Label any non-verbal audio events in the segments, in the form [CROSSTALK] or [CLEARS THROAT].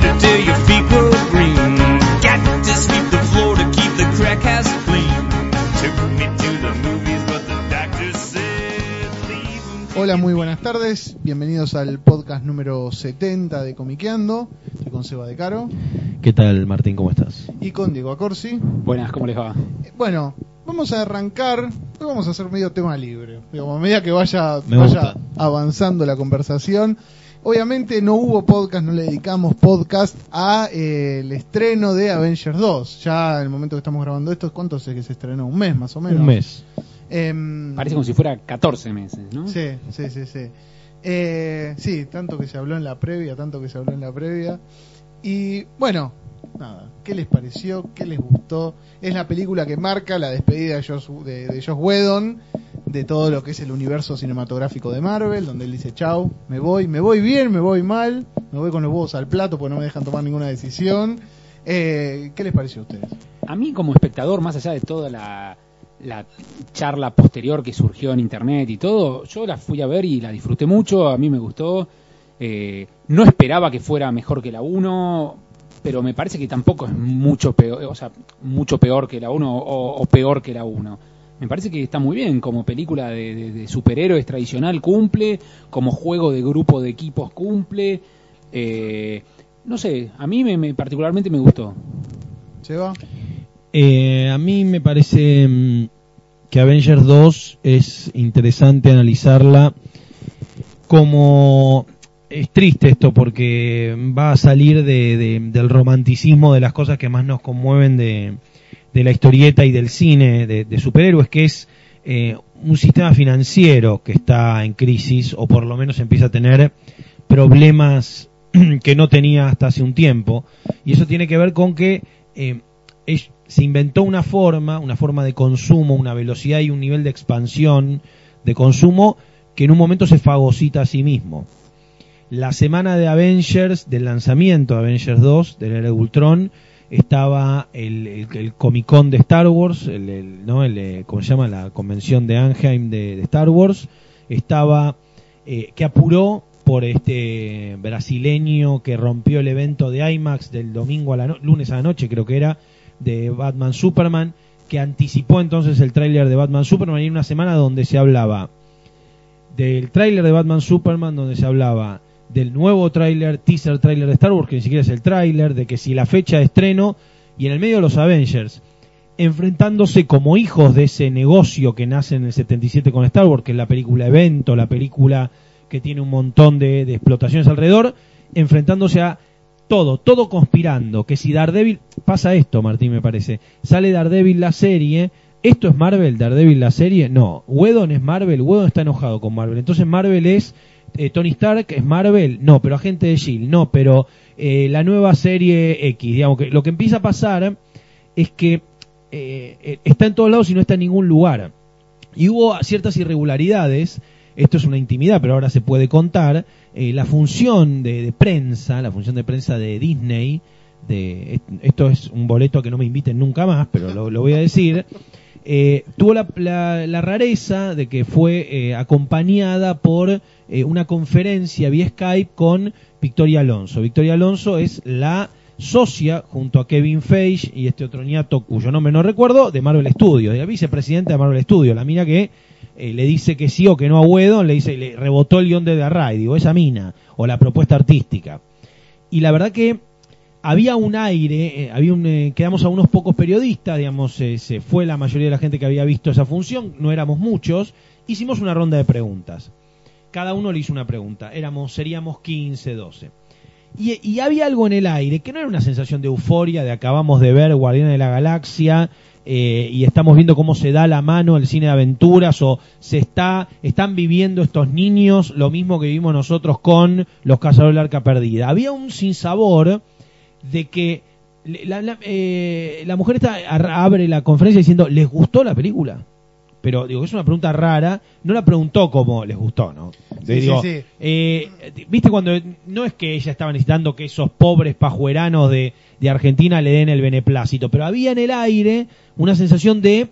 Mashed potato till your feet go green. Got to sweep the floor to keep the crack ass clean. Took me to the movies, but the doctor said leave till Hola, muy buenas tardes. Bienvenidos al podcast número 70 de Comiqueando. Estoy con Seba de Caro ¿Qué tal, Martín? ¿Cómo estás? y con Diego Acorsi. Buenas, ¿cómo les va? Eh, Bueno, vamos a arrancar. Hoy vamos a hacer medio tema libre. Digamos, a medida que vaya, Me vaya avanzando la conversación. Obviamente no hubo podcast, no le dedicamos podcast a eh, el estreno de Avengers 2. Ya en el momento que estamos grabando esto, ¿cuánto sé que se estrenó? Un mes más o menos. Un mes. Em, Parece como si fuera 14 meses, ¿no? Sí, sí, sí, sí. Eh, sí, tanto que se habló en la previa, tanto que se habló en la previa. Y bueno, nada, ¿qué les pareció? ¿Qué les gustó? Es la película que marca la despedida de Josh, de, de Joss Whedon de todo lo que es el universo cinematográfico de Marvel, donde él dice, chau, me voy, me voy bien, me voy mal, me voy con los huevos al plato porque no me dejan tomar ninguna decisión. Eh, ¿Qué les pareció a ustedes? A mí como espectador, más allá de toda la, la charla posterior que surgió en internet y todo, yo la fui a ver y la disfruté mucho, a mí me gustó. Eh, no esperaba que fuera mejor que la 1, pero me parece que tampoco es mucho peor, o sea, mucho peor que la 1 o, o peor que la 1. Me parece que está muy bien, como película de, de- de superhéroes tradicional cumple, como juego de grupo de equipos cumple. Eh, no sé, a mí me, me- particularmente me gustó. ¿Seba? Eh, a mí me parece mm, que Avengers 2 es interesante analizarla como... Es triste esto porque va a salir de- de- del romanticismo de las cosas que más nos conmueven de, la historieta y del cine de, superhéroes, que es eh, un sistema financiero que está en crisis o por lo menos empieza a tener problemas [CLEARS THROAT] que no tenía hasta hace un tiempo. Y eso tiene que ver con que eh, se inventó una forma, una forma de consumo, una velocidad y un nivel de expansión de consumo que en un momento se fagocita a sí mismo. La semana de Avengers, del lanzamiento de Avengers 2, del Era Ultron, estaba el, el, Comic Con de Star Wars, el, ¿no? El, eh, ¿cómo se llama? La convención de Anaheim de, Star Wars. Estaba, eh, que apuró por este brasileño que rompió el evento de IMAX del domingo a la no- lunes a la noche, creo que era, de Batman Superman, que anticipó entonces el tráiler de Batman Superman y en una semana donde se hablaba del tráiler de Batman Superman, donde se hablaba del nuevo tráiler, teaser tráiler de Star Wars, que ni siquiera es el tráiler, de que si la fecha de estreno, y en el medio los Avengers, enfrentándose como hijos de ese negocio que nace en el 77 con Star Wars, que es la película evento, la película que tiene un montón de, de explotaciones alrededor, enfrentándose a todo, todo conspirando, que si Daredevil, pasa esto Martín me parece, sale Daredevil la serie, esto es Marvel, Daredevil la serie, no, Whedon es Marvel, Whedon está enojado con Marvel, entonces Marvel es eh, Tony Stark, es Marvel, no, pero agente de Shield, no, pero eh, la nueva serie X, digamos que lo que empieza a pasar es que eh, está en todos lados y no está en ningún lugar. Y hubo ciertas irregularidades, esto es una intimidad, pero ahora se puede contar, eh, la función de, prensa, la función de prensa de Disney, de, esto es un boleto que no me inviten nunca más, pero lo voy a decir, eh, tuvo la, rareza de que fue eh, acompañada por eh, una conferencia vía Skype con Victoria Alonso. Victoria Alonso es la socia junto a Kevin Feige y este otro ñato cuyo nombre no recuerdo de Marvel Studios, de la vicepresidenta de Marvel Studios, la mina que le dice que sí o que no a Whedon, le dice le rebotó el guion de Darray, digo, esa mina o la propuesta artística. Y la verdad que había un aire, eh, había un, eh, quedamos a unos pocos periodistas, digamos, se fue la mayoría de la gente que había visto esa función, no éramos muchos, hicimos una ronda de preguntas. Cada uno le hizo una pregunta, éramos, seríamos 15, 12. Y, había algo en el aire que no era una sensación de euforia, de acabamos de ver Guardianes de la Galaxia, eh, y estamos viendo cómo se da la mano el cine de aventuras o se está están viviendo estos niños lo mismo que vivimos nosotros con los cazadores del arca perdida. Había un sinsabor de que la, la, eh, la mujer está, abre la conferencia diciendo, ¿les gustó la película? Pero digo, es una pregunta rara, no la preguntó como les gustó, ¿no? Sí, digo, sí, sí. eh, Viste cuando no es que ella estaba necesitando que esos pobres pajueranos de, de Argentina le den el beneplácito, pero había en el aire una sensación de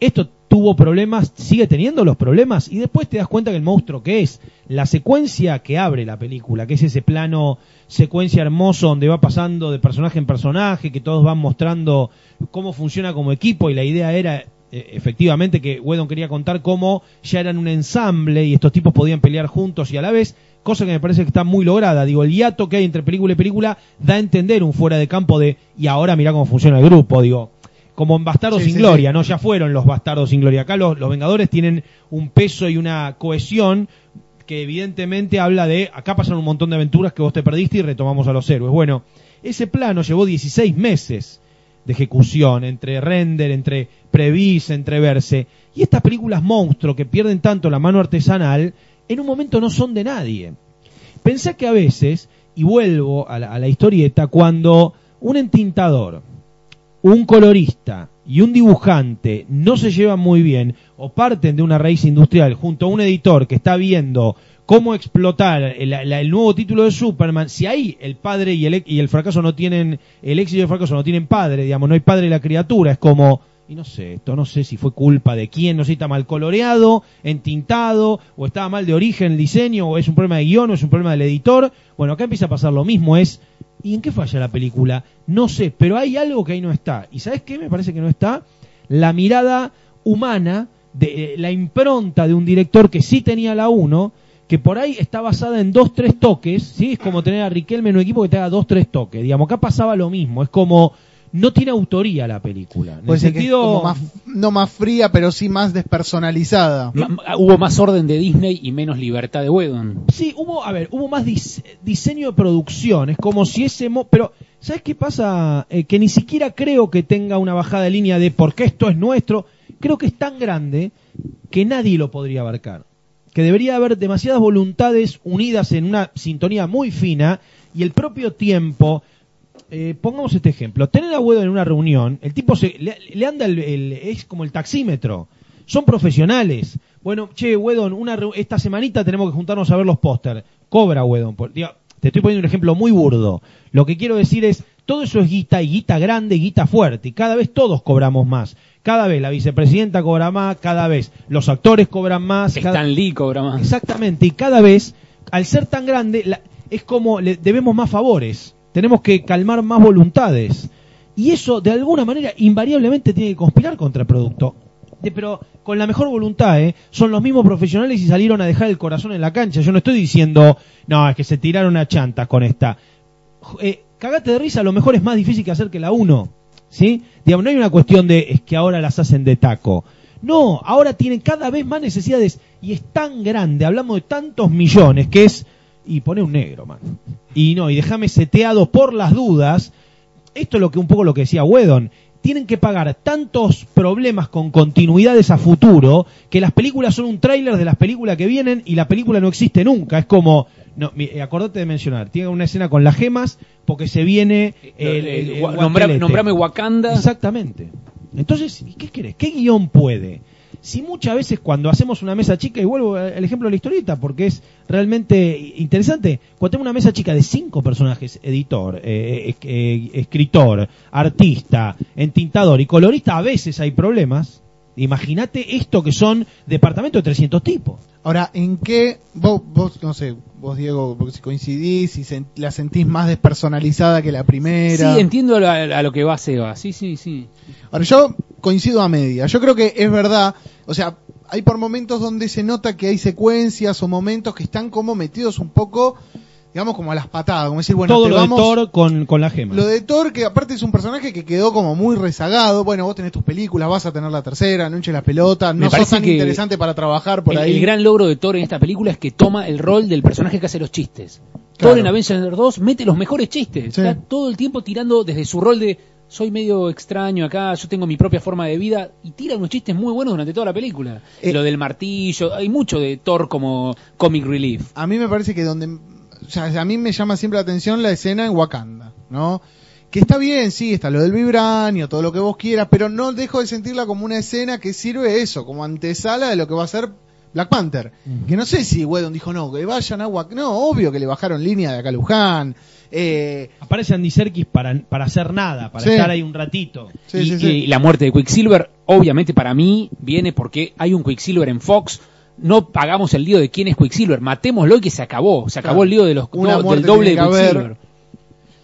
esto tuvo problemas, sigue teniendo los problemas y después te das cuenta que el monstruo que es la secuencia que abre la película, que es ese plano secuencia hermoso donde va pasando de personaje en personaje, que todos van mostrando cómo funciona como equipo y la idea era eh, efectivamente que Whedon quería contar cómo ya eran un ensamble y estos tipos podían pelear juntos y a la vez, cosa que me parece que está muy lograda. Digo, el hiato que hay entre película y película da a entender un fuera de campo de y ahora mira cómo funciona el grupo, digo. Como en Bastardos Sí, sin sí, Gloria, sí. ¿no? Ya fueron los Bastardos sin Gloria. Acá los, los Vengadores tienen un peso y una cohesión que evidentemente habla de acá pasaron un montón de aventuras que vos te perdiste y retomamos a los héroes. Bueno, ese plano llevó 16 meses de ejecución, entre render, entre previs, entre verse. Y estas películas monstruo que pierden tanto la mano artesanal, en un momento no son de nadie. Pensé que a veces, y vuelvo a la, a la historieta, cuando un entintador, un colorista y un dibujante no se llevan muy bien o parten de una raíz industrial junto a un editor que está viendo cómo explotar el, nuevo título de Superman, si ahí el padre y el, y el fracaso no tienen, el éxito y el fracaso no tienen padre, digamos, no hay padre de la criatura, es como, y no sé, esto no sé si fue culpa de quién, no sé si está mal coloreado, entintado, o estaba mal de origen el diseño, o es un problema de guion, o es un problema del editor. Bueno, acá empieza a pasar lo mismo, es, ¿y en qué falla la película? No sé, pero hay algo que ahí no está. ¿Y sabes qué me parece que no está? La mirada humana, de eh, la impronta de un director que sí tenía la 1, que por ahí está basada en dos, tres toques, ¿sí? Es como tener a Riquelme en un equipo que te haga dos, tres toques. Digamos, acá pasaba lo mismo, es como, no tiene autoría la película. En el que es sentido... como más, no más fría, pero sí más despersonalizada. Ma- hubo más orden de Disney y menos libertad de Whedon. Sí, hubo, a ver, hubo más dis- diseño de producción, es como si ese... mo- pero, ¿sabes qué pasa? Eh, que ni siquiera creo que tenga una bajada de línea de porque esto es nuestro. Creo que es tan grande que nadie lo podría abarcar. Que debería haber demasiadas voluntades unidas en una sintonía muy fina y el propio tiempo... eh, pongamos este ejemplo. Tener a Wedo en una reunión, el tipo se, le, le anda el, el- es como el taxímetro. Son profesionales. Bueno, che, Wedon, una, esta semanita tenemos que juntarnos a ver los póster. Cobra, Wedon. te estoy poniendo un ejemplo muy burdo. Lo que quiero decir es, todo eso es guita y guita grande y guita fuerte. Y cada vez todos cobramos más. Cada vez la vicepresidenta cobra más, cada vez los actores cobran más. cada- Stan Lee cobra más. Exactamente, y cada vez, al ser tan grande, la- es como le debemos más favores, tenemos que calmar más voluntades. Y eso, de alguna manera, invariablemente tiene que conspirar contra el producto. Pero con la mejor voluntad, ¿eh? Son los mismos profesionales y salieron a dejar el corazón en la cancha. Yo no estoy diciendo, no, es que se tiraron a chantas con esta. Eh, cagate de risa, a lo mejor es más difícil que hacer que la uno. ¿Sí? No hay una cuestión de, es que ahora las hacen de taco. No, ahora tienen cada vez más necesidades y es tan grande, hablamos de tantos millones que es y pone un negro, man. Y no, y déjame seteado por las dudas. Esto es lo que un poco lo que decía Wedon. Tienen que pagar tantos problemas con continuidades a futuro que las películas son un tráiler de las películas que vienen y la película no existe nunca. Es como, no, mi- eh, acordate de mencionar, tiene una escena con las gemas porque se viene el, nombrame, Wakanda. Exactamente. Entonces, ¿y qué querés? ¿Qué guion puede? Si muchas veces cuando hacemos una mesa chica, y vuelvo al ejemplo de la historieta, porque es realmente interesante, cuando tenemos una mesa chica de cinco personajes, editor, eh, eh, eh, escritor, artista, entintador y colorista, a veces hay problemas. Imagínate esto que son departamentos de 300 tipos. Ahora, ¿en qué vos, vos no sé, vos Diego, porque si coincidís, si la sentís más despersonalizada que la Sí, primera? entiendo a, a lo que va Seba. Sí, sí, sí. Ahora, yo coincido a media. Yo creo que es verdad. O sea, hay por momentos donde se nota que hay secuencias o momentos que están como metidos un poco, digamos, como a las patadas. Como decir, bueno, Todo te lo vamos- de Thor con, con la gema. Lo de Thor, que aparte es un personaje que quedó como muy rezagado. Bueno, vos tenés tus películas, vas a tener la tercera, no hinches la pelota, Me no sos parece tan que interesante para trabajar por el, ahí. el gran logro de Thor en esta película es que toma el rol del personaje que hace los chistes. Claro. Thor en Avengers 2 mete los mejores chistes. Sí. Está todo el tiempo tirando desde su rol de soy medio extraño acá, yo tengo mi propia forma de vida, y tira unos chistes muy buenos durante toda la película. Eh, Lo del martillo, hay mucho de Thor como comic relief. A mí me parece que donde. O sea, a mí me llama siempre la atención la escena en Wakanda, ¿no? Que está bien, sí, está lo del vibranio, todo lo que vos quieras, pero no dejo de sentirla como una escena que sirve eso, como antesala de lo que va a ser Black Panther. Que no sé si Wedon dijo, no, que vayan a Wakanda. No, obvio que le bajaron línea de acá a Luján. Eh, Aparece Andy Serkis para, para hacer nada, para Sí. estar ahí un ratito. sí, y, sí, sí. y la muerte de Quicksilver, obviamente para mí, viene porque hay un Quicksilver en Fox. No pagamos el lío de quién es Quicksilver, matémoslo y que se acabó. Se acabó Claro. el lío de los, Una do- muerte del doble de. Quicksilver.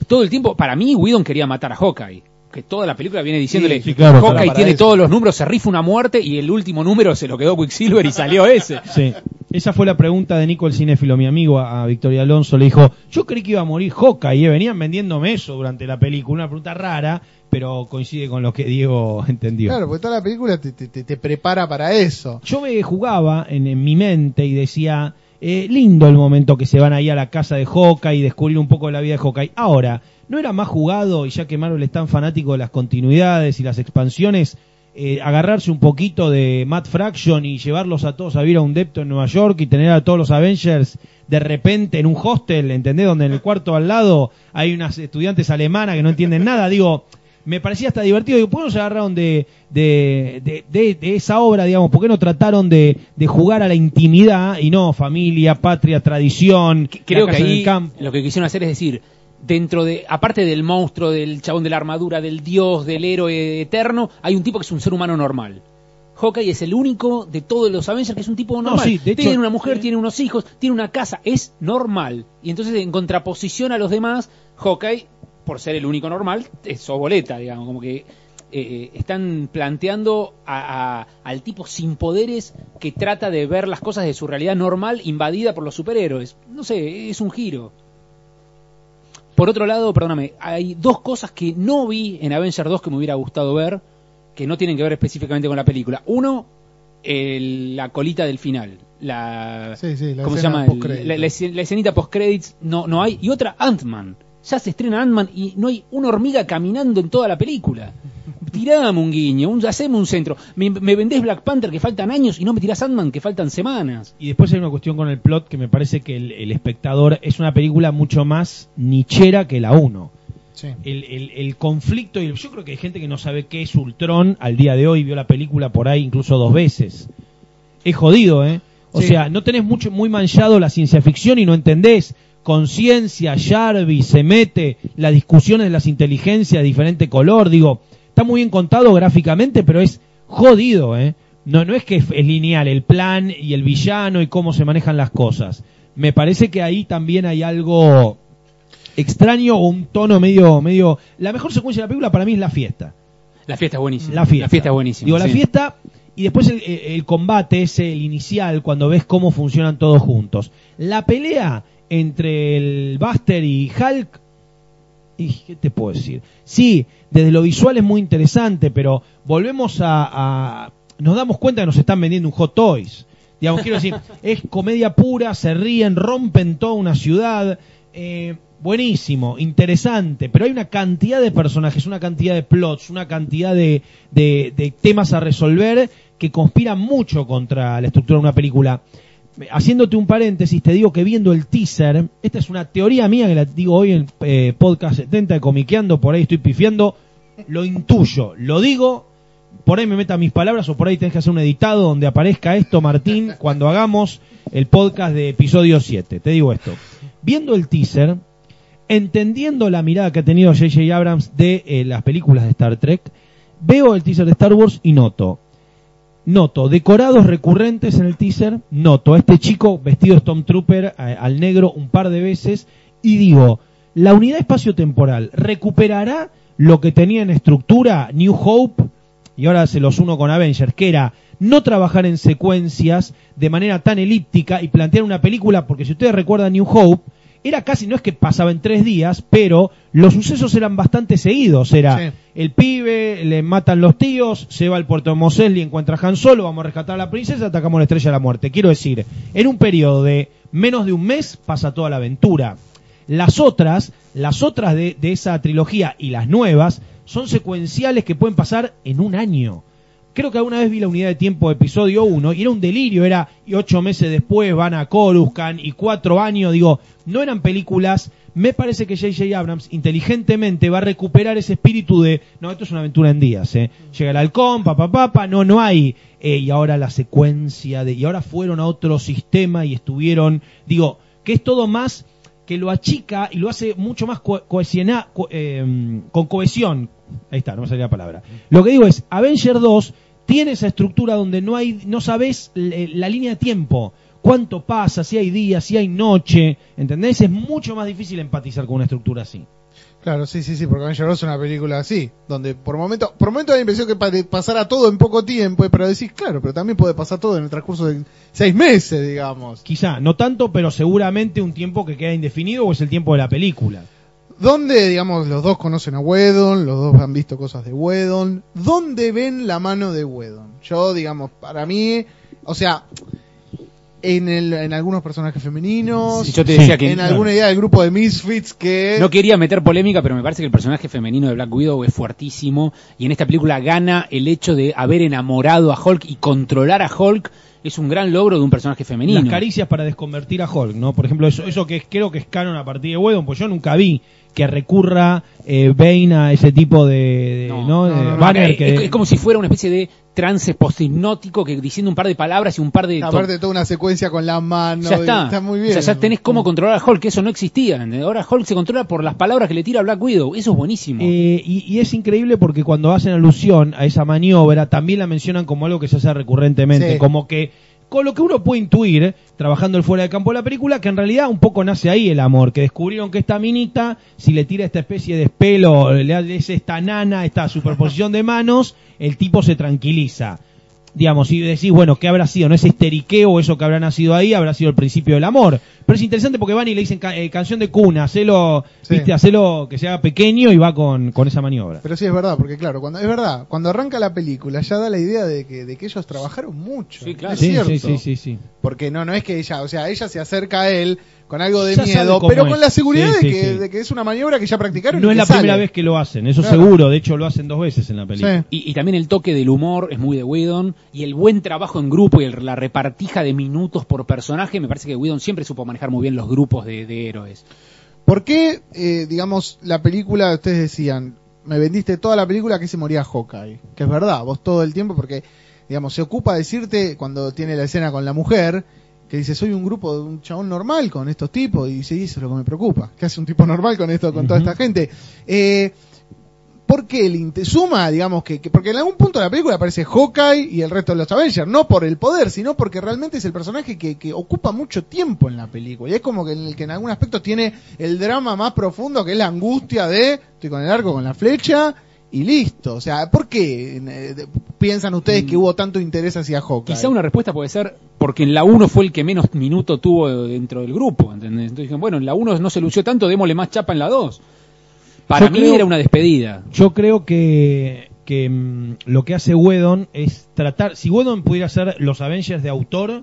Todo el tiempo, para mí, Whedon quería matar a Hawkeye. Que toda la película viene diciéndole, Sí, sí, claro, Hawkeye para- para tiene eso. todos los números, se rifa una muerte y el último número se lo quedó Quicksilver y salió ese. [LAUGHS] Sí. Esa fue la pregunta de Nico el cinéfilo, mi amigo, a, a Victoria Alonso. Le dijo, yo creí que iba a morir Hawkeye, ¿eh? venían vendiéndome eso durante la película. Una pregunta rara, pero coincide con lo que Diego [LAUGHS] entendió. Claro, porque toda la película te, te- prepara para eso. Yo me jugaba en, en mi mente y decía, eh, lindo el momento que se van ahí a la casa de Hawkeye y descubrir un poco de la vida de Hawkeye. Ahora, ¿no era más jugado, y ya que Marvel es tan fanático de las continuidades y las expansiones, eh, agarrarse un poquito de Matt Fraction y llevarlos a todos a vivir a un depto en Nueva York y tener a todos los Avengers de repente en un hostel, ¿entendés? Donde en el cuarto al lado hay unas estudiantes alemanas que no entienden nada. Digo, me parecía hasta divertido. Digo, ¿por qué no se agarraron de, de, de, de- de esa obra, digamos? ¿Por qué no trataron de, de jugar a la intimidad y no familia, patria, tradición? Creo la que casa ahí campo? lo que quisieron hacer es decir, dentro de, aparte del monstruo, del chabón de la armadura, del dios, del héroe eterno, hay un tipo que es un ser humano normal. Hawkeye es el único de todos los Avengers que es un tipo normal. sí, de hecho- tiene una mujer, tiene unos hijos, tiene una casa, es normal. Y entonces, en contraposición a los demás, Hawkeye, por ser el único normal, es boleta, digamos, como que eh, están planteando a- a- al tipo sin poderes que trata de ver las cosas de su realidad normal invadida por los superhéroes. No sé, es un giro. Por otro lado, perdóname, hay dos cosas que no vi en Avenger 2 que me hubiera gustado ver, que no tienen que ver específicamente con la película. Uno, el- la colita del final. La, Sí, sí, la ¿Cómo se llama? La, la la escenita post-credits no, no hay. Y otra, Ant-Man. Ya se estrena Ant-Man y no hay una hormiga caminando en toda la película. Tirame un guiño, un, haceme un centro. Me, me vendés Black Panther que faltan años y no me tirás Ant-Man que faltan semanas. Y después hay una cuestión con el plot que me parece que el, el espectador es una película mucho más nichera que la 1. Sí. el, el- el conflicto, y yo creo que hay gente que no sabe qué es Ultron al día de hoy, vio la película por ahí incluso dos veces. Es jodido, ¿eh? O Sí. sea, no tenés mucho, muy manchado la ciencia ficción y no entendés. Conciencia, Jarvis, se mete, las discusiones de las inteligencias de diferente color, digo, está muy bien contado gráficamente, pero es jodido, ¿eh? No, no es que es, es lineal el plan y el villano y cómo se manejan las cosas. Me parece que ahí también hay algo extraño o un tono medio, medio. La mejor secuencia de la película para mí es la fiesta. La fiesta es buenísima. La fiesta. es buenísima. Digo, la fiesta y después el, el- combate, ese, el inicial, cuando ves cómo funcionan todos juntos. La pelea entre el Buster y Hulk. ¿Y qué te puedo decir? Sí, desde lo visual es muy interesante, pero volvemos a, a- Nos damos cuenta que nos están vendiendo un Hot Toys. Digamos, quiero decir, [LAUGHS] es comedia pura, se ríen, rompen toda una ciudad. eh, buenísimo, interesante, pero hay una cantidad de personajes, una cantidad de plots, una cantidad de, de- de temas a resolver que conspiran mucho contra la estructura de una película. Haciéndote un paréntesis, te digo que viendo el teaser, esta es una teoría mía que la digo hoy en eh, podcast 70 de Comiqueando, por ahí estoy pifiando, lo intuyo, lo digo, por ahí me meta mis palabras o por ahí tenés que hacer un editado donde aparezca esto, Martín, [LAUGHS] cuando hagamos el podcast de episodio 7. Te digo esto. Viendo el teaser, entendiendo la mirada que ha tenido J.J. Abrams de eh, las películas de Star Trek, veo el teaser de Star Wars y noto, noto decorados recurrentes en el teaser, noto a este chico vestido Stormtrooper a- al negro un par de veces y digo, la unidad espacio-temporal recuperará lo que tenía en estructura New Hope y ahora se los uno con Avengers, que era no trabajar en secuencias de manera tan elíptica y plantear una película, porque si ustedes recuerdan New Hope, era casi, no es que pasaba en tres días, pero los sucesos eran bastante seguidos. Era. El pibe, le matan los tíos, se va al puerto de Mos Eisley, encuentra a Han Solo, vamos a rescatar a la princesa, atacamos la estrella de la muerte. Quiero decir, en un periodo de menos de un mes pasa toda la aventura. Las otras, las otras de esa trilogía y las nuevas, son secuenciales que pueden pasar en un año. Creo que alguna vez vi la unidad de tiempo episodio 1 y era un delirio, era y ocho meses después van a Coruscant y cuatro años, digo, no eran películas. Me parece que J.J. Abrams inteligentemente va a recuperar ese espíritu de, no, esto es una aventura en días, ¿eh? Llega el halcón, papá, papá, no, no hay. eh, y ahora la secuencia de, y ahora fueron a otro sistema y estuvieron, digo, que es todo más que lo achica y lo hace mucho más co- cohesiona- co- eh, con cohesión. Ahí está, no me salía la palabra. Lo que digo es, Avenger 2 tiene esa estructura donde no hay, no sabes l- la línea de tiempo. Cuánto pasa, si hay día, si hay noche, ¿entendés? Es mucho más difícil empatizar con una estructura así. Claro, sí, sí, sí, porque Avenger 2 es una película así, donde por momento, por momento da la impresión que pa- de pasara todo en poco tiempo, pero decís, claro, pero también puede pasar todo en el transcurso de seis meses, digamos. Quizá, no tanto, pero seguramente un tiempo que queda indefinido o es el tiempo de la película. ¿Dónde, digamos, los dos conocen a Whedon, los dos han visto cosas de Whedon? ¿Dónde ven la mano de Whedon? Yo, digamos, para mí, o sea, en, el, en algunos personajes femeninos, Sí, yo te Sí, decía que en alguna idea del grupo de Misfits que... no quería meter polémica, pero me parece que el personaje femenino de Black Widow es fuertísimo y en esta película gana el hecho de haber enamorado a Hulk y controlar a Hulk es un gran logro de un personaje femenino. Las caricias para desconvertir a Hulk, ¿no? Por ejemplo, eso, eso que creo que es canon a partir de Whedon, pues yo nunca vi que recurra eh, Bane a ese tipo de, de- No, ¿no? no, De no, no, Banner es, que- es como si fuera una especie de trance posthipnótico que diciendo un par de palabras y un par de... Aparte de toda una secuencia con la mano, ya está. está muy bien. O sea, ya tenés cómo controlar a Hulk, que eso no existía. Ahora Hulk se controla por las palabras que le tira a Black Widow. Eso es buenísimo. Eh, y, y es increíble porque cuando hacen alusión a esa maniobra, también la mencionan como algo que se hace recurrentemente, Sí. como que con lo que uno puede intuir, trabajando el fuera de campo de la película, que en realidad un poco nace ahí el amor, que descubrieron que esta minita, si le tira esta especie de espelo, le hace esta nana, esta superposición de manos, el tipo se tranquiliza. Digamos, y decís, bueno, ¿qué habrá sido? ¿No ese histeriqueo o eso que habrá nacido ahí? Habrá sido el principio del amor. Pero es interesante porque van y le dicen ca- eh, canción de cuna, hacelo, Sí. viste, hacelo que se haga pequeño y va con, con esa maniobra. Pero sí es verdad, porque claro, cuando es verdad, cuando arranca la película ya da la idea de que, de que ellos trabajaron mucho. Sí, claro. Es Sí, cierto. sí, sí, sí, sí. Porque no, no es que ella, o sea, ella se acerca a él con algo de Ya miedo, pero es. con la seguridad Sí, de, que, sí. de que es una maniobra que ya practicaron. No y es que la sale. primera vez que lo hacen, eso Claro. seguro. De hecho, lo hacen dos veces en la película. Sí. Y, y también el toque del humor es muy de Whedon y el buen trabajo en grupo y el- la repartija de minutos por personaje, me parece que Whedon siempre supo manejar muy bien los grupos de, de héroes. ¿Por qué, eh, digamos, la película, ustedes decían, me vendiste toda la película que se moría Hawkeye? Que es verdad, vos todo el tiempo, porque, digamos, se ocupa de decirte cuando tiene la escena con la mujer, que dice, soy un grupo de un chabón normal con estos tipos, y dice, eso es lo que me preocupa, que hace un tipo normal con esto, con toda esta gente. Eh, ¿Por qué el suma, digamos, que, que- porque en algún punto de la película aparece Hawkeye y el resto de los Avengers, no por el poder, sino porque realmente es el personaje que, que ocupa mucho tiempo en la película. Y es como que en el que en algún aspecto tiene el drama más profundo, que es la angustia de, estoy con el arco, con la flecha, y listo. O sea, ¿por qué eh, piensan ustedes que hubo tanto interés hacia Hawkeye? Quizá una respuesta puede ser porque en la 1 fue el que menos minuto tuvo dentro del grupo, ¿entendés? Entonces dijeron, bueno, en la 1 no se lució tanto, démosle más chapa en la 2. Para Yo mí creo- era una despedida. Yo creo que, que mm, lo que hace Whedon es tratar. Si Whedon pudiera hacer los Avengers de autor,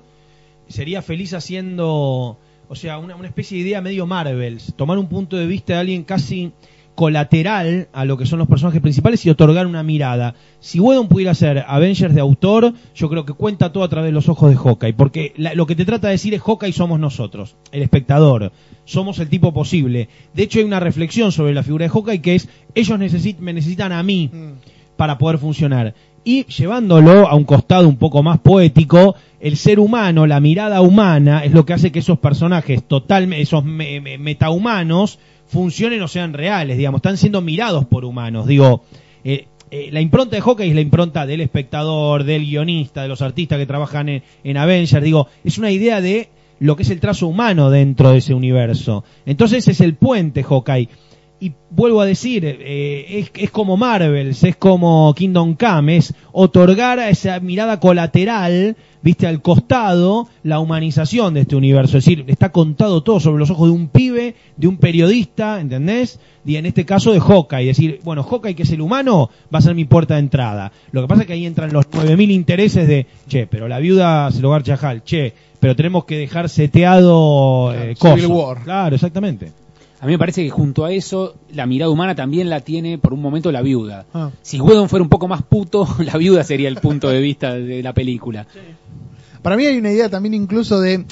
sería feliz haciendo. O sea, una, una especie de idea medio Marvels. Tomar un punto de vista de alguien casi colateral a lo que son los personajes principales y otorgar una mirada. Si Whedon pudiera hacer Avengers de autor, yo creo que cuenta todo a través de los ojos de Hawkeye, porque la- lo que te trata de decir es Hawkeye somos nosotros, el espectador, somos el tipo posible. De hecho hay una reflexión sobre la figura de Hawkeye que es ellos necesit- me necesitan a mí Mm. para poder funcionar. Y llevándolo a un costado un poco más poético, el ser humano, la mirada humana, es lo que hace que esos personajes totalmente, esos me- me- metahumanos, funcionen o sean reales, digamos, están siendo mirados por humanos. Digo, eh, eh, la impronta de Hawkeye es la impronta del espectador, del guionista, de los artistas que trabajan en, en Avengers. Digo, es una idea de lo que es el trazo humano dentro de ese universo. Entonces es el puente Hawkeye. Y vuelvo a decir, eh, es, es como Marvels, es como Kingdom Come, es otorgar a esa mirada colateral, viste, al costado, la humanización de este universo. Es decir, está contado todo sobre los ojos de un pibe, de un periodista, ¿entendés? Y en este caso de Hawkeye. Es decir, bueno, Hawkeye, que es el humano, va a ser mi puerta de entrada. Lo que pasa es que ahí entran los 9.000 intereses de, che, pero la viuda se lo va a Chajal, che, pero tenemos que dejar seteado eh, Civil. War. Claro, exactamente. A mí me parece que junto a eso, la mirada humana también la tiene por un momento la viuda. Ah. Si Whedon fuera un poco más puto, [LAUGHS] la viuda sería el punto de vista de la película. Para mí hay una idea también incluso de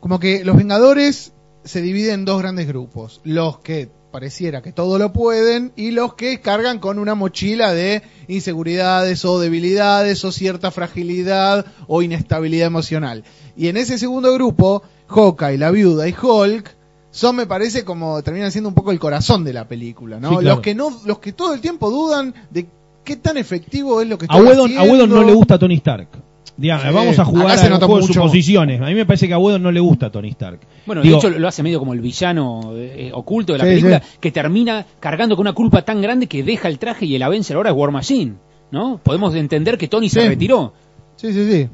como que los Vengadores se dividen en dos grandes grupos. Los que pareciera que todo lo pueden y los que cargan con una mochila de inseguridades o debilidades o cierta fragilidad o inestabilidad emocional. Y en ese segundo grupo, Hawkeye, la viuda y Hulk son me parece como terminan siendo un poco el corazón de la película, ¿no? Sí, claro. Los que no los que todo el tiempo dudan de qué tan efectivo es lo que A están Whedon, a haciendo. Whedon no le gusta Tony Stark. Digamos, Sí, vamos a jugar acá a nota juego de mucho. suposiciones. A mí me parece que a Whedon no le gusta Tony Stark. Bueno, Digo, de hecho lo hace medio como el villano eh, oculto de la Sí, película, sí. que termina cargando con una culpa tan grande que deja el traje y el Avenger ahora es War Machine, ¿no? Podemos entender que Tony se retiró. Sí, sí, sí.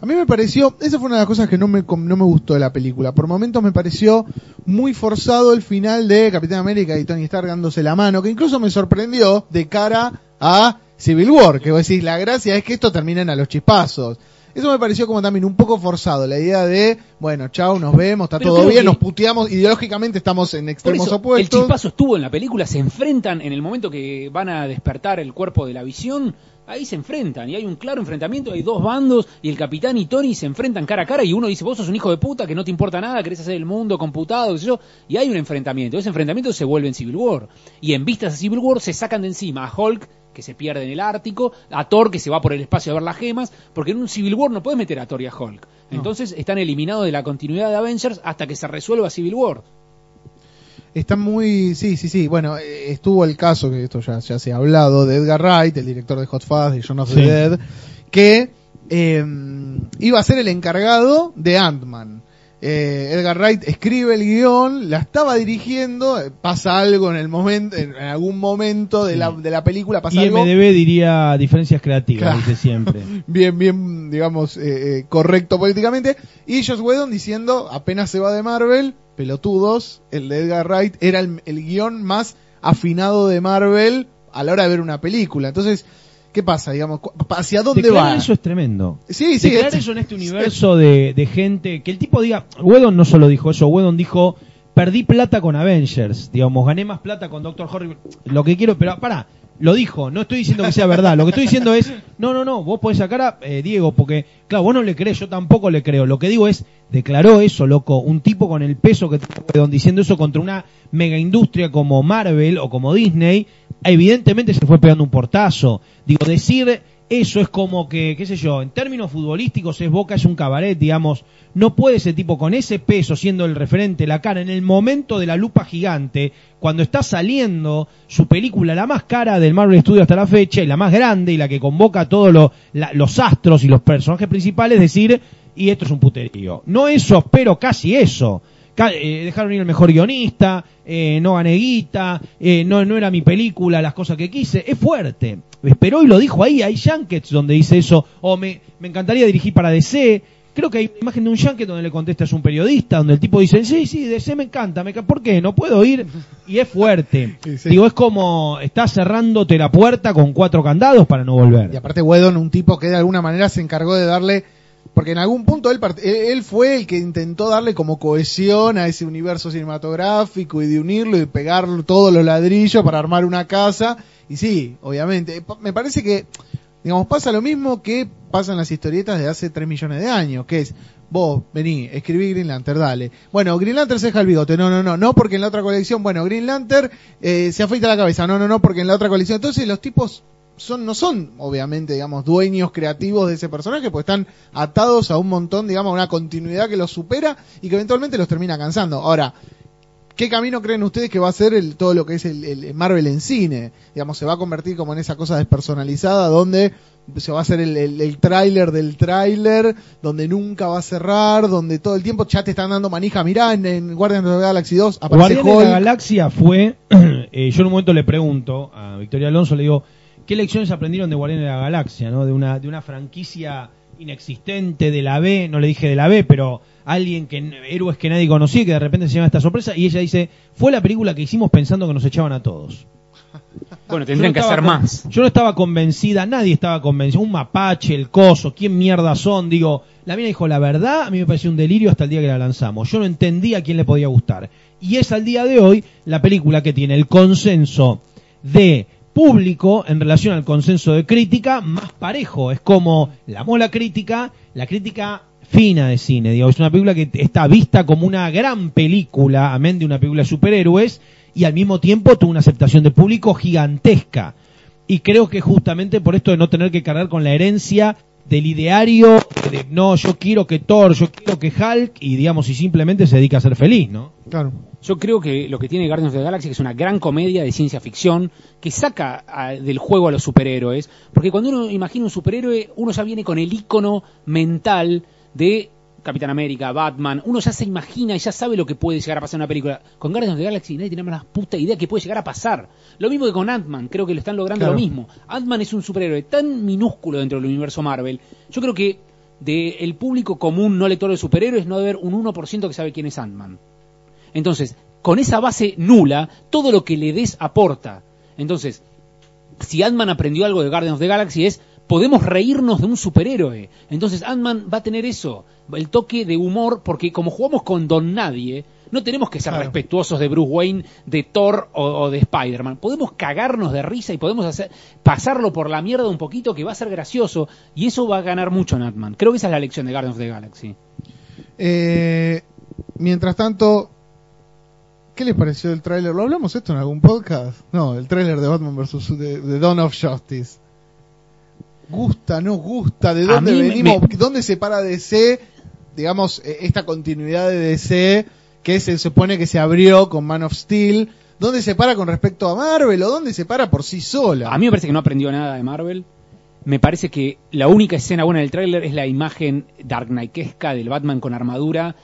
A mí me pareció, esa fue una de las cosas que no me, no me gustó de la película. Por momentos me pareció muy forzado el final de Capitán América y Tony Stark dándose la mano, que incluso me sorprendió de cara a Civil War, que vos decís, la gracia es que esto terminen a los chispazos. Eso me pareció como también un poco forzado, la idea de, bueno, chao, nos vemos, está Pero todo bien, nos puteamos, ideológicamente estamos en extremos eso, el opuestos. chispazo estuvo en la película, se enfrentan en el momento que van a despertar el cuerpo de la visión, ahí se enfrentan y hay un claro enfrentamiento, hay dos bandos y el capitán y Tony se enfrentan cara a cara y uno dice, vos sos un hijo de puta que no te importa nada, querés hacer el mundo computado, qué sé yo, y hay un enfrentamiento, ese enfrentamiento se vuelve en Civil War y en vistas a Civil War se sacan de encima a Hulk que se pierde en el Ártico, a Thor que se va por el espacio a ver las gemas, porque en un Civil War no puedes meter a Thor y a Hulk. Entonces están eliminados de la continuidad de Avengers hasta que se resuelva Civil War. Está muy, sí, sí, sí. Bueno, eh, estuvo el caso, que esto ya, ya se ha hablado, de Edgar Wright, el director de Hot Fuzz, de John of the Sí. Dead, que eh, iba a ser el encargado de Ant-Man. Eh, Edgar Wright escribe el guion, la estaba dirigiendo, eh, pasa algo en el momento, en algún momento de la, de la película, pasa algo IMDB diría diferencias creativas, Claro. dice siempre. [LAUGHS] bien, bien, digamos, eh, eh, correcto políticamente. Y Josh Whedon diciendo, apenas se va de Marvel, pelotudos, el de Edgar Wright era el, el guion más afinado de Marvel a la hora de ver una película. Entonces, ¿qué pasa? Digamos, ¿hacia dónde Declarar va? eso es tremendo. Sí, sí, Declarar es- eso en este universo de, de gente, que el tipo diga, Whedon no solo dijo eso, Whedon dijo, perdí plata con Avengers, digamos, gané más plata con Doctor Horrible, lo que quiero, pero pará, lo dijo, no estoy diciendo que sea verdad, lo que estoy diciendo es, no, no, no, vos podés sacar a eh, Diego, porque, claro, vos no le crees, yo tampoco le creo, lo que digo es, declaró eso, loco, un tipo con el peso que tiene diciendo eso contra una mega industria como Marvel o como Disney, evidentemente se fue pegando un portazo, digo, decir eso es como que, qué sé yo, en términos futbolísticos es Boca, es un cabaret, digamos. No puede ese tipo con ese peso siendo el referente, la cara, en el momento de la lupa gigante, cuando está saliendo su película, la más cara del Marvel Studio hasta la fecha, y la más grande, y la que convoca a todos los astros y los personajes principales, decir, y esto es un puterío. No eso, pero casi eso. Ca- eh, dejaron ir el mejor guionista, eh, no gané guita, eh, no, no era mi película, las cosas que quise. Es fuerte. Esperó y lo dijo ahí. Hay Junkets donde dice eso. O me, me encantaría dirigir para DC. Creo que hay una imagen de un Junket donde le contesta es un periodista, donde el tipo dice, sí, sí, DC me encanta, me ca- ¿por qué? No puedo ir. Y es fuerte. [LAUGHS] Sí, sí. Digo, es como, estás cerrándote la puerta con cuatro candados para no volver. Y aparte Whedon, un tipo que de alguna manera se encargó de darle, porque en algún punto él, él fue el que intentó darle como cohesión a ese universo cinematográfico y de unirlo y pegar todos los ladrillos para armar una casa. Y sí, obviamente, me parece que, digamos, pasa lo mismo que pasa en las historietas de hace 3 millones de años, que es, vos, vení, escribí Green Lantern, dale. Bueno, Green Lantern se deja el bigote, no, no, no, no, porque en la otra colección, bueno, Green Lantern eh, se afeita la cabeza, no, no, no, porque en la otra colección. Entonces los tipos son no son obviamente digamos dueños creativos de ese personaje pues están atados a un montón digamos a una continuidad que los supera y que eventualmente los termina cansando ahora ¿Qué camino creen ustedes que va a ser el, todo lo que es el, el Marvel en cine? Digamos, se va a convertir como en esa cosa despersonalizada donde se va a hacer el, el, el tráiler del tráiler, donde nunca va a cerrar, donde todo el tiempo ya te están dando manija. Mirá, en, en Guardians of the Galaxy 2 aparece de la. Galaxia fue, [CLEARS THROAT] eh, yo en un momento le pregunto a Victoria Alonso, le digo, ¿qué lecciones aprendieron de Guardianes de la Galaxia, no? De una, de una franquicia inexistente de la B, no le dije de la B, pero alguien que héroes que nadie conocía que de repente se llama esta sorpresa y ella dice, fue la película que hicimos pensando que nos echaban a todos. [LAUGHS] Bueno, tendrían no que hacer más. Yo no estaba convencida, nadie estaba convencido. Un mapache, el coso, ¿quién mierda son? Digo, la mina dijo, la verdad, a mí me pareció un delirio hasta el día que la lanzamos. Yo no entendía a quién le podía gustar. Y es al día de hoy la película que tiene el consenso de público en relación al consenso de crítica más parejo. Es como la mola crítica, la crítica fina de cine. Digo, es una película que está vista como una gran película, amén de una película de superhéroes, y al mismo tiempo tuvo una aceptación de público gigantesca. Y creo que justamente por esto de no tener que cargar con la herencia del ideario de no, yo quiero que Thor, yo quiero que Hulk, y digamos, y simplemente se dedica a ser feliz, ¿no? Claro. Yo creo que lo que tiene Guardians of the Galaxy es una gran comedia de ciencia ficción que saca a- del juego a los superhéroes, porque cuando uno imagina un superhéroe, uno ya viene con el icono mental de Capitán América, Batman, uno ya se imagina y ya sabe lo que puede llegar a pasar en una película. Con Guardians of the Galaxy nadie tiene más la puta idea que puede llegar a pasar. Lo mismo que con Ant-Man, creo que lo están logrando Claro. lo mismo. Ant-Man es un superhéroe tan minúsculo dentro del universo Marvel. Yo creo que del público común no lector de superhéroes no debe haber un 1% que sabe quién es Ant-Man. Entonces, con esa base nula, todo lo que le des aporta. Entonces, si Ant-Man aprendió algo de Guardians of the Galaxy es podemos reírnos de un superhéroe. Entonces Ant-Man va a tener eso, el toque de humor, porque como jugamos con Don Nadie, no tenemos que ser Claro. respetuosos de Bruce Wayne, de Thor o, o de Spider-Man. Podemos cagarnos de risa y podemos hacer, pasarlo por la mierda un poquito que va a ser gracioso y eso va a ganar mucho en Ant-Man. Creo que esa es la lección de Guardians of the Galaxy. Eh, mientras tanto, ¿qué les pareció el tráiler? ¿Lo hablamos esto en algún podcast? No, el tráiler de Batman vs. de Dawn of Justice. ¿Gusta, no gusta? ¿De dónde venimos? me- ¿Dónde se para DC? Digamos, eh, esta continuidad de DC que se supone que se abrió con Man of Steel. ¿Dónde se para con respecto a Marvel o dónde se para por sí sola? A mí me parece que no aprendió nada de Marvel. Me parece que la única escena buena del tráiler es la imagen Dark Knightesca del Batman con armadura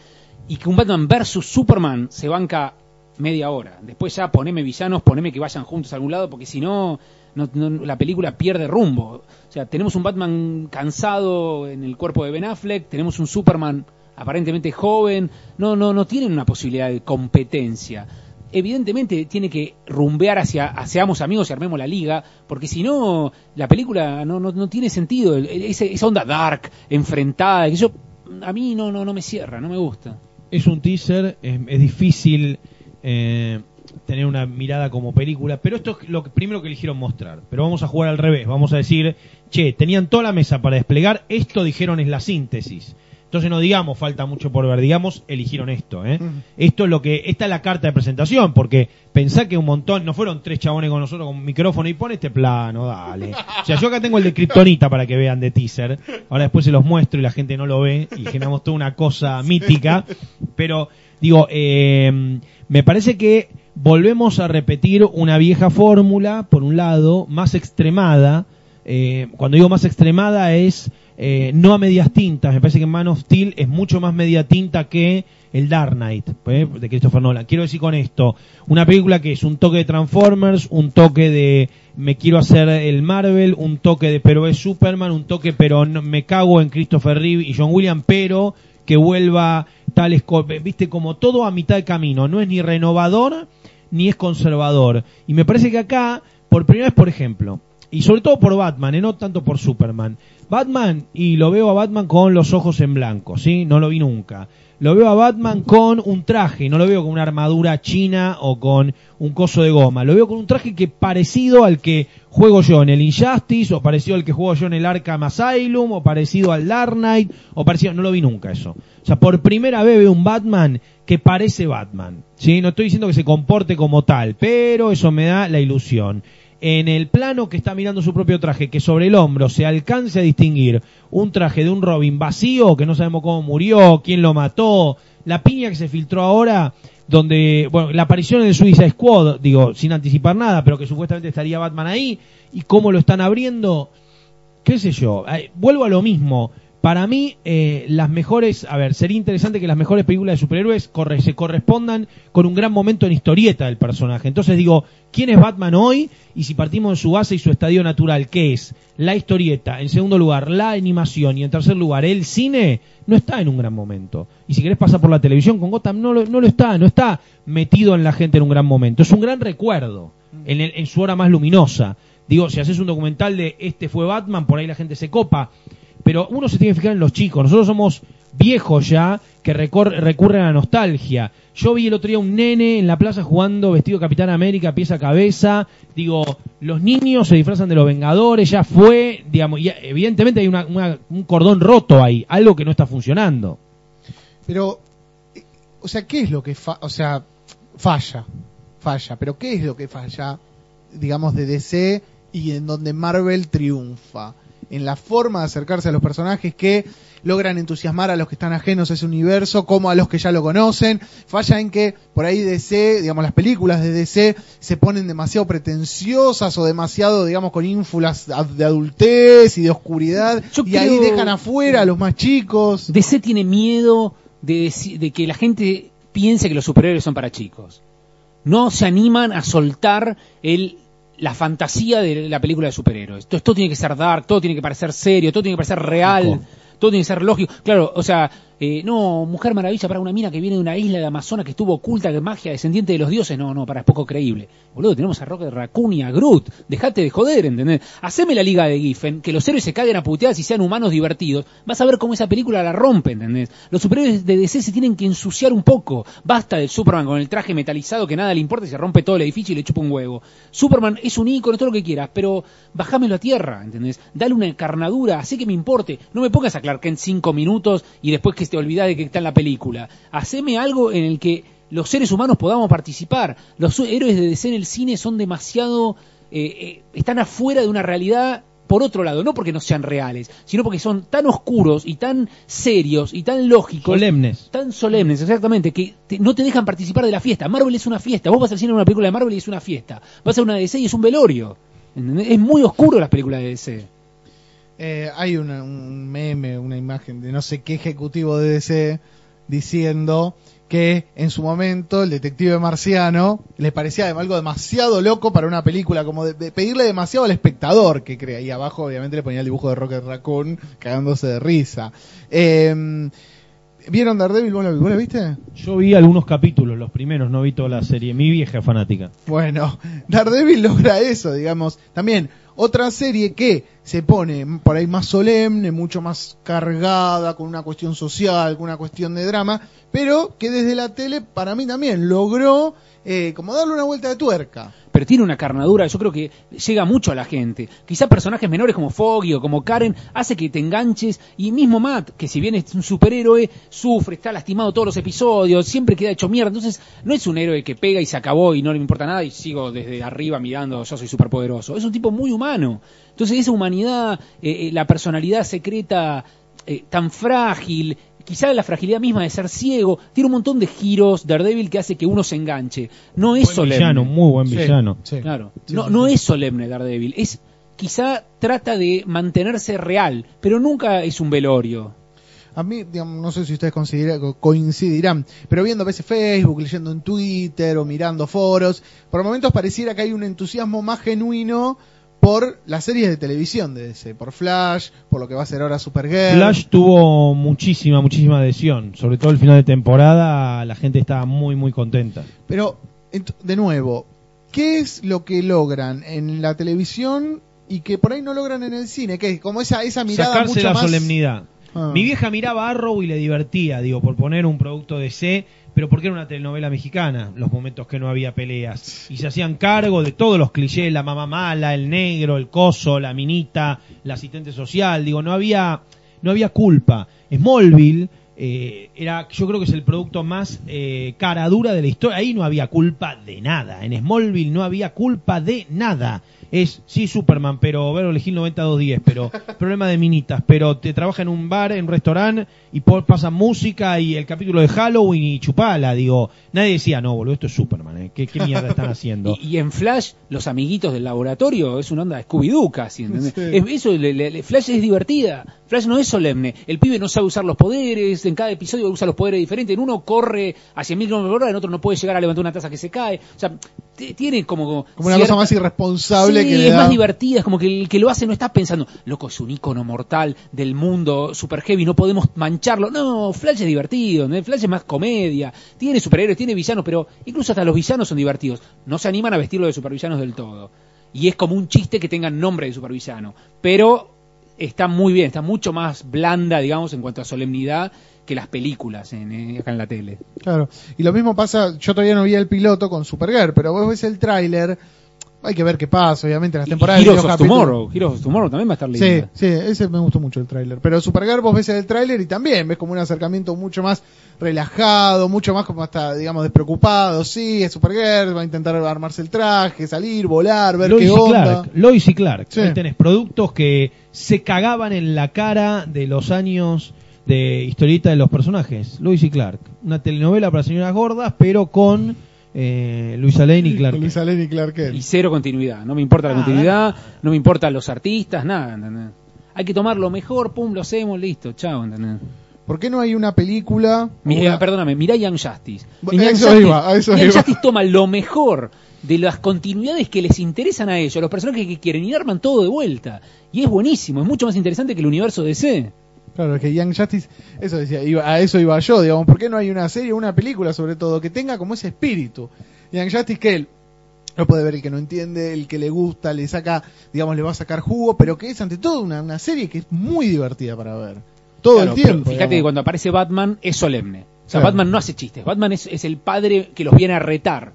y que un Batman versus Superman se banca media hora. Después ya poneme villanos, poneme que vayan juntos a algún lado, porque si no, no- la película pierde rumbo. O sea, tenemos un Batman cansado en el cuerpo de Ben Affleck, tenemos un Superman aparentemente joven, no, no, no tienen una posibilidad de competencia evidentemente tiene que rumbear hacia, seamos amigos y armemos la liga, porque si no, la película no, no, no tiene sentido. Ese- esa onda dark, enfrentada, que a mí no, no, no me cierra, no me gusta. es un teaser, es difícil eh, tener una mirada como película, pero esto es lo que, primero que eligieron mostrar. Pero vamos a jugar al revés, vamos a decir, che, tenían toda la mesa para desplegar, esto dijeron es la síntesis. Entonces no digamos falta mucho por ver, digamos eligieron esto, ¿eh? Esto es lo que, esta es la carta de presentación, porque pensá que un montón, no fueron tres chabones con nosotros con un micrófono y pon este plano, dale. O sea, yo acá tengo el de Kryptonita para que vean de teaser. Ahora después se los muestro y la gente no lo ve y generamos toda una cosa mítica. Pero, digo, eh, me parece que volvemos a repetir una vieja fórmula, por un lado, más extremada. Eh, cuando digo más extremada es eh, no a medias tintas. Me parece que Man of Steel es mucho más media tinta que el Dark Knight eh, de Christopher Nolan. Quiero decir con esto, una película que es un toque de Transformers, un toque de me quiero hacer el Marvel, un toque de pero es Superman, un toque pero no- me cago en Christopher Reeve y John Williams, pero que vuelva tal esco- viste como todo a mitad de camino, no es ni renovador ni es conservador. Y me parece que acá, por primera vez, por ejemplo, y sobre todo por Batman, y no tanto por Superman. Batman, y lo veo a Batman con los ojos en blanco, ¿sí? No lo vi nunca. Lo veo a Batman con un traje, no lo veo con una armadura china o con un coso de goma. Lo veo con un traje que parecido al que juego yo en el Injustice, o parecido al que juego yo en el Arkham Asylum, o parecido al Dark Knight, o parecido, no lo vi nunca eso. O sea, por primera vez veo un Batman que parece Batman. ¿sí? No estoy diciendo que se comporte como tal, pero eso me da la ilusión en el plano que está mirando su propio traje, que sobre el hombro se alcance a distinguir un traje de un Robin vacío, que no sabemos cómo murió, quién lo mató, la piña que se filtró ahora, donde, bueno, la aparición el Suicide Squad, digo, sin anticipar nada, pero que supuestamente estaría Batman ahí, y cómo lo están abriendo, qué sé yo, vuelvo a lo mismo, Para mí, eh, las mejores, a ver, sería interesante que las mejores películas de superhéroes corre- se correspondan con un gran momento en historieta del personaje. Entonces digo, ¿quién es Batman hoy? Y si partimos de su base y su estadio natural, ¿qué es? La historieta. En segundo lugar, la animación. Y en tercer lugar, el cine no está en un gran momento. Y si querés pasar por la televisión con Gotham, no lo, no lo está, no está metido en la gente en un gran momento. Es un gran recuerdo en, el- en su hora más luminosa. Digo, si haces un documental de este fue Batman, por ahí la gente se copa. Pero uno se tiene que fijar en los chicos. Nosotros somos viejos ya que recurren a la nostalgia. Yo vi el otro día un nene en la plaza jugando vestido Capitán América, pieza a cabeza. Digo, los niños se disfrazan de los Vengadores, ya fue, digamos, y evidentemente hay una- un cordón roto ahí, algo que no está funcionando. Pero, o sea, ¿qué es lo que o sea, falla? Falla, pero ¿qué es lo que falla, digamos, de DC y en donde Marvel triunfa? En la forma de acercarse a los personajes que logran entusiasmar a los que están ajenos a ese universo como a los que ya lo conocen. Falla en que por ahí DC, digamos, las películas de DC se ponen demasiado pretenciosas o demasiado, digamos, con ínfulas de adultez y de oscuridad Yo y ahí dejan afuera a los más chicos. DC tiene miedo de, de que la gente piense que los superhéroes son para chicos. No se animan a soltar el, la fantasía de la película de superhéroes. Todo, todo tiene que ser dark, todo tiene que parecer serio, todo tiene que parecer real, todo tiene que ser lógico. Claro, o sea, eh, no, Mujer Maravilla para una mina que viene de una isla de Amazonas que estuvo oculta, es magia descendiente de los dioses, no, no, para, es poco creíble. Boludo, tenemos a Rocket Raccoon y a Groot, dejate de joder, ¿entendés? Haceme la liga de Giffen, que los héroes se caguen a puteadas y sean humanos divertidos, vas a ver cómo esa película la rompe, ¿entendés? Los superhéroes de DC se tienen que ensuciar un poco, basta del Superman con el traje metalizado que nada le importa y se rompe todo el edificio y le chupa un huevo. Superman es un ícono, todo lo que quieras, pero bajámelo a tierra, ¿entendés? Dale una encarnadura, así que me importe. No me pongas a Clark Kent cinco minutos y después que te olvidas de que está en la película. Haceme algo en el que los seres humanos podamos participar. Los héroes de DC en el cine son demasiado... eh, eh, están afuera de una realidad por otro lado, no porque no sean reales, sino porque son tan oscuros y tan serios y tan lógicos Solemnes. tan solemnes, exactamente, que te- no te dejan participar de la fiesta. Marvel es una fiesta. Vos vas al cine a una película de Marvel y es una fiesta. Vas a una de DC y es un velorio. ¿Entendés? Es muy oscuro las películas de DC. Eh, hay un meme, una imagen de no sé qué ejecutivo de DC diciendo que en su momento el detective marciano le parecía algo demasiado loco para una película, como de, de pedirle demasiado al espectador que crea. Y abajo obviamente le ponía el dibujo de Rocket Raccoon cagándose de risa. Eh, ¿Vieron Daredevil? ¿Vos la, vos la viste? Yo vi algunos capítulos, los primeros, no vi toda la serie. Mi vieja fanática. Bueno, [LAUGHS] Daredevil logra eso, digamos. También otra serie que se pone por ahí más solemne, mucho más cargada, con una cuestión social, con una cuestión de drama, pero que desde la tele para mí también logró eh, como darle una vuelta de tuerca. Pero tiene una carnadura, yo creo que llega mucho a la gente. Quizá personajes menores como Foggy o como Karen hace que te enganches. Y mismo Matt, que si bien es un superhéroe, sufre, está lastimado todos los episodios, siempre queda hecho mierda. Entonces, no es un héroe que pega y se acabó y no le importa nada y sigo desde arriba mirando, yo soy superpoderoso. Es un tipo muy humano. Entonces, esa humanidad, eh, eh, la personalidad secreta eh, tan frágil, quizá la fragilidad misma de ser ciego, tiene un montón de giros Daredevil que hace que uno se enganche. No es Buen solemne. villano, muy buen villano. sí. Claro. No, es solemne Daredevil, es quizá trata de mantenerse real, pero nunca es un velorio. A mí, digamos, no sé si ustedes coincidirán, pero viendo a veces Facebook, leyendo en Twitter o mirando foros, por momentos pareciera que hay un entusiasmo más genuino por las series de televisión de DC, por Flash, por lo que va a ser ahora Supergirl. Flash tuvo muchísima, muchísima adhesión. Sobre todo el final de temporada, la gente estaba muy, muy contenta. Pero, de nuevo, ¿qué es lo que logran en la televisión y que por ahí no logran en el cine? Que es como esa, esa mirada Sacarse mucho la más... solemnidad. Ah. Mi vieja miraba Arrow y le divertía, digo, por poner un producto de C, pero porque era una telenovela mexicana, los momentos que no había peleas. Y se hacían cargo de todos los clichés, la mamá mala, el negro, el coso, la minita, la asistente social, digo, no había, no había culpa. Smallville eh, era, yo creo que es el producto más eh, cara dura de la historia. Ahí no había culpa de nada. En Smallville no había culpa de nada. Es, sí, Superman, pero Beverly Hill 90210, pero [LAUGHS] problema de minitas, pero te trabaja en un bar, en un restaurante y po- pasa música y el capítulo de Halloween y chupala, digo. Nadie decía, no, boludo, esto es Superman, ¿eh? ¿Qué, qué mierda están [LAUGHS] haciendo? Y, y en Flash, los amiguitos del laboratorio es una onda Scooby-Doo casi, ¿entendés? Sí. Es- eso, le- Flash es divertida. Flash no es solemne. El pibe no sabe usar los poderes, en cada episodio usa los poderes diferentes. En uno corre a 100.000 km por hora, en otro no puede llegar a levantar una taza que se cae. O sea, tiene como... Como una cierta- cosa más irresponsable Sí, que le es da- más divertida, es como que el que lo hace no está pensando, loco, es un ícono mortal del mundo super heavy, no podemos mancharlo. No, Flash es divertido, ¿no? Flash es más comedia, tiene superhéroes, tiene villanos, pero incluso hasta los villanos son divertidos. No se animan a vestirlo de supervillanos del todo. Y es como un chiste que tengan nombre de supervillano. Pero está muy bien, está mucho más blanda, digamos, en cuanto a solemnidad que las películas en, eh, acá en la tele. Claro. Y lo mismo pasa, yo todavía no vi el piloto con Supergirl, pero vos ves el tráiler, hay que ver qué pasa, obviamente, las Y temporadas Heroes de of Tomorrow, Heroes of Tomorrow también va a estar Sí, linda. sí, ese me gustó mucho el tráiler. Pero Supergirl vos ves el tráiler y también ves como un acercamiento mucho más relajado, mucho más como hasta, digamos, despreocupado. Sí, es Supergirl, va a intentar armarse el traje, salir, volar, ver Lois qué y onda. Clark, Lois y Clark. Sí. Ahí tenés productos que se cagaban en la cara de los años de historieta de los personajes. Lois y Clark. Una telenovela para señoras gordas, pero con eh, Luisa Lane y Clark. Luisa Lane y Clark Kent. Y cero continuidad. No me importa la continuidad, no me importan los artistas, nada. ¿entendés? Hay que tomar lo mejor, pum, lo hacemos, listo, chao. ¿entendés? ¿Por qué no hay una película? Mi- una- perdóname, mirá Young Justice. En Young eso Justice, iba, a eso Young iba. Justice toma lo mejor de las continuidades que les interesan a ellos, los personajes que quieren, y arman todo de vuelta. Y es buenísimo, es mucho más interesante que el universo DC. Claro, es que Young Justice, eso decía, iba- a eso iba yo, digamos, ¿por qué no hay una serie, una película sobre todo, que tenga como ese espíritu? Young Justice que él lo puede ver el que no entiende, el que le gusta, le saca, digamos, le va a sacar jugo, pero que es ante todo una, una serie que es muy divertida para ver. Todo Claro, el tiempo. Fíjate que cuando aparece Batman es solemne. O sea, Claro. Batman no hace chistes. Batman es, es el padre que los viene a retar.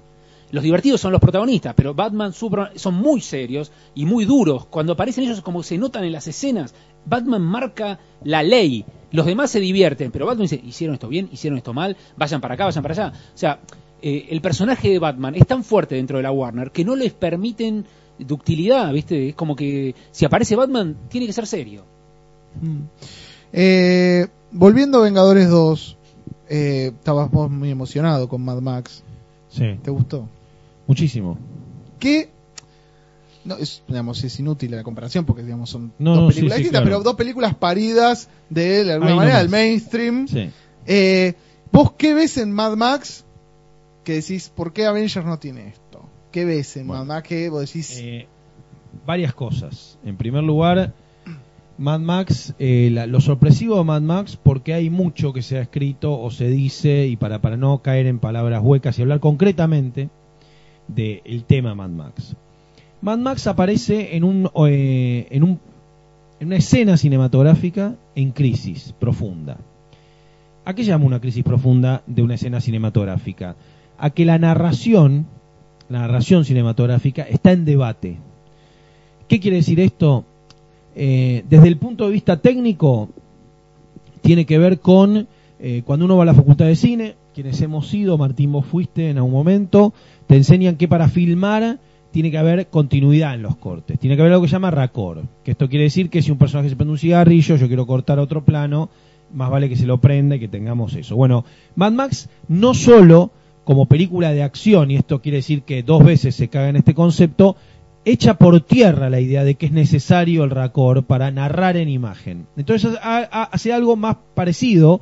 Los divertidos son los protagonistas, pero Batman Superman son muy serios y muy duros. Cuando aparecen ellos, como se notan en las escenas, Batman marca la ley. Los demás se divierten, pero Batman dice, hicieron esto bien, hicieron esto mal, vayan para acá, vayan para allá. O sea, eh, el personaje de Batman es tan fuerte dentro de la Warner que no les permiten ductilidad, ¿viste? Es como que si aparece Batman, tiene que ser serio. Mm. Eh, volviendo a Vengadores 2, eh, estabas vos muy emocionado con Mad Max. Sí, ¿Te gustó? Muchísimo. ¿Qué? No, es, digamos, es inútil la comparación porque digamos, son No, dos no, películas sí, distintas, claro. pero dos películas paridas de, de alguna Ahí manera, del mainstream. Sí. Eh, ¿Vos qué ves en Mad Max que decís, ¿por qué Avengers no tiene esto? ¿Qué ves en Bueno. Mad Max que vos decís, Eh, varias cosas. En primer lugar, Mad Max, eh, la- lo sorpresivo de Mad Max, porque hay mucho que se ha escrito o se dice, y para, para no caer en palabras huecas y hablar concretamente del tema Mad Max. Mad Max aparece en, un, eh, en, un, en una escena cinematográfica en crisis profunda. ¿A qué llama una crisis profunda de una escena cinematográfica? A que la narración, la narración cinematográfica, está en debate. ¿Qué quiere decir esto? Eh, desde el punto de vista técnico, tiene que ver con eh, cuando uno va a la facultad de cine, quienes hemos ido, Martín, vos fuiste en algún momento, te enseñan que para filmar tiene que haber continuidad en los cortes, tiene que haber algo que se llama racor, que esto quiere decir que si un personaje se prende un cigarrillo, yo quiero cortar otro plano, más vale que se lo prenda y que tengamos eso. Bueno, Mad Max no solo como película de acción, y esto quiere decir que dos veces se caga en este concepto, echa por tierra la idea de que es necesario el racor para narrar en imagen. Entonces ha- ha- hace algo más parecido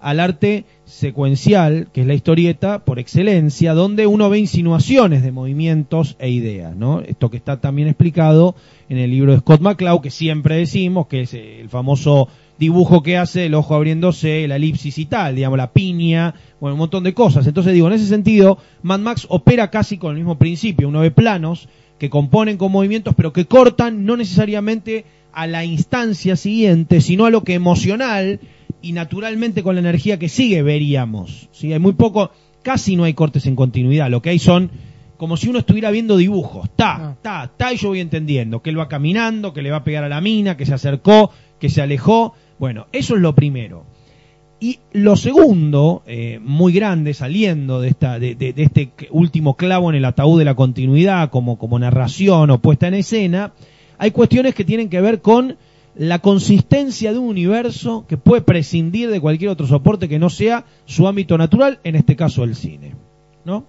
al arte secuencial, que es la historieta por excelencia, donde uno ve insinuaciones de movimientos e ideas, ¿no? Esto que está también explicado en el libro de Scott McCloud, que siempre decimos que es el famoso dibujo que hace el ojo abriéndose, la elipsis y tal, digamos, la piña, bueno, un montón de cosas. Entonces digo, en ese sentido, Mad Max opera casi con el mismo principio. Uno ve planos que componen con movimientos, pero que cortan no necesariamente a la instancia siguiente, sino a lo que emocional y naturalmente con la energía que sigue veríamos. ¿sí? Hay muy poco, casi no hay cortes en continuidad. Lo que hay son como si uno estuviera viendo dibujos. Ta, Ah. ta, ta, y yo voy entendiendo que él va caminando, que le va a pegar a la mina, que se acercó, que se alejó. Bueno, eso es lo primero. Y lo segundo, eh, muy grande, saliendo de, esta, de, de- de este último clavo en el ataúd de la continuidad, como, como narración o puesta en escena, hay cuestiones que tienen que ver con la consistencia de un universo que puede prescindir de cualquier otro soporte que no sea su ámbito natural, en este caso el cine. ¿no?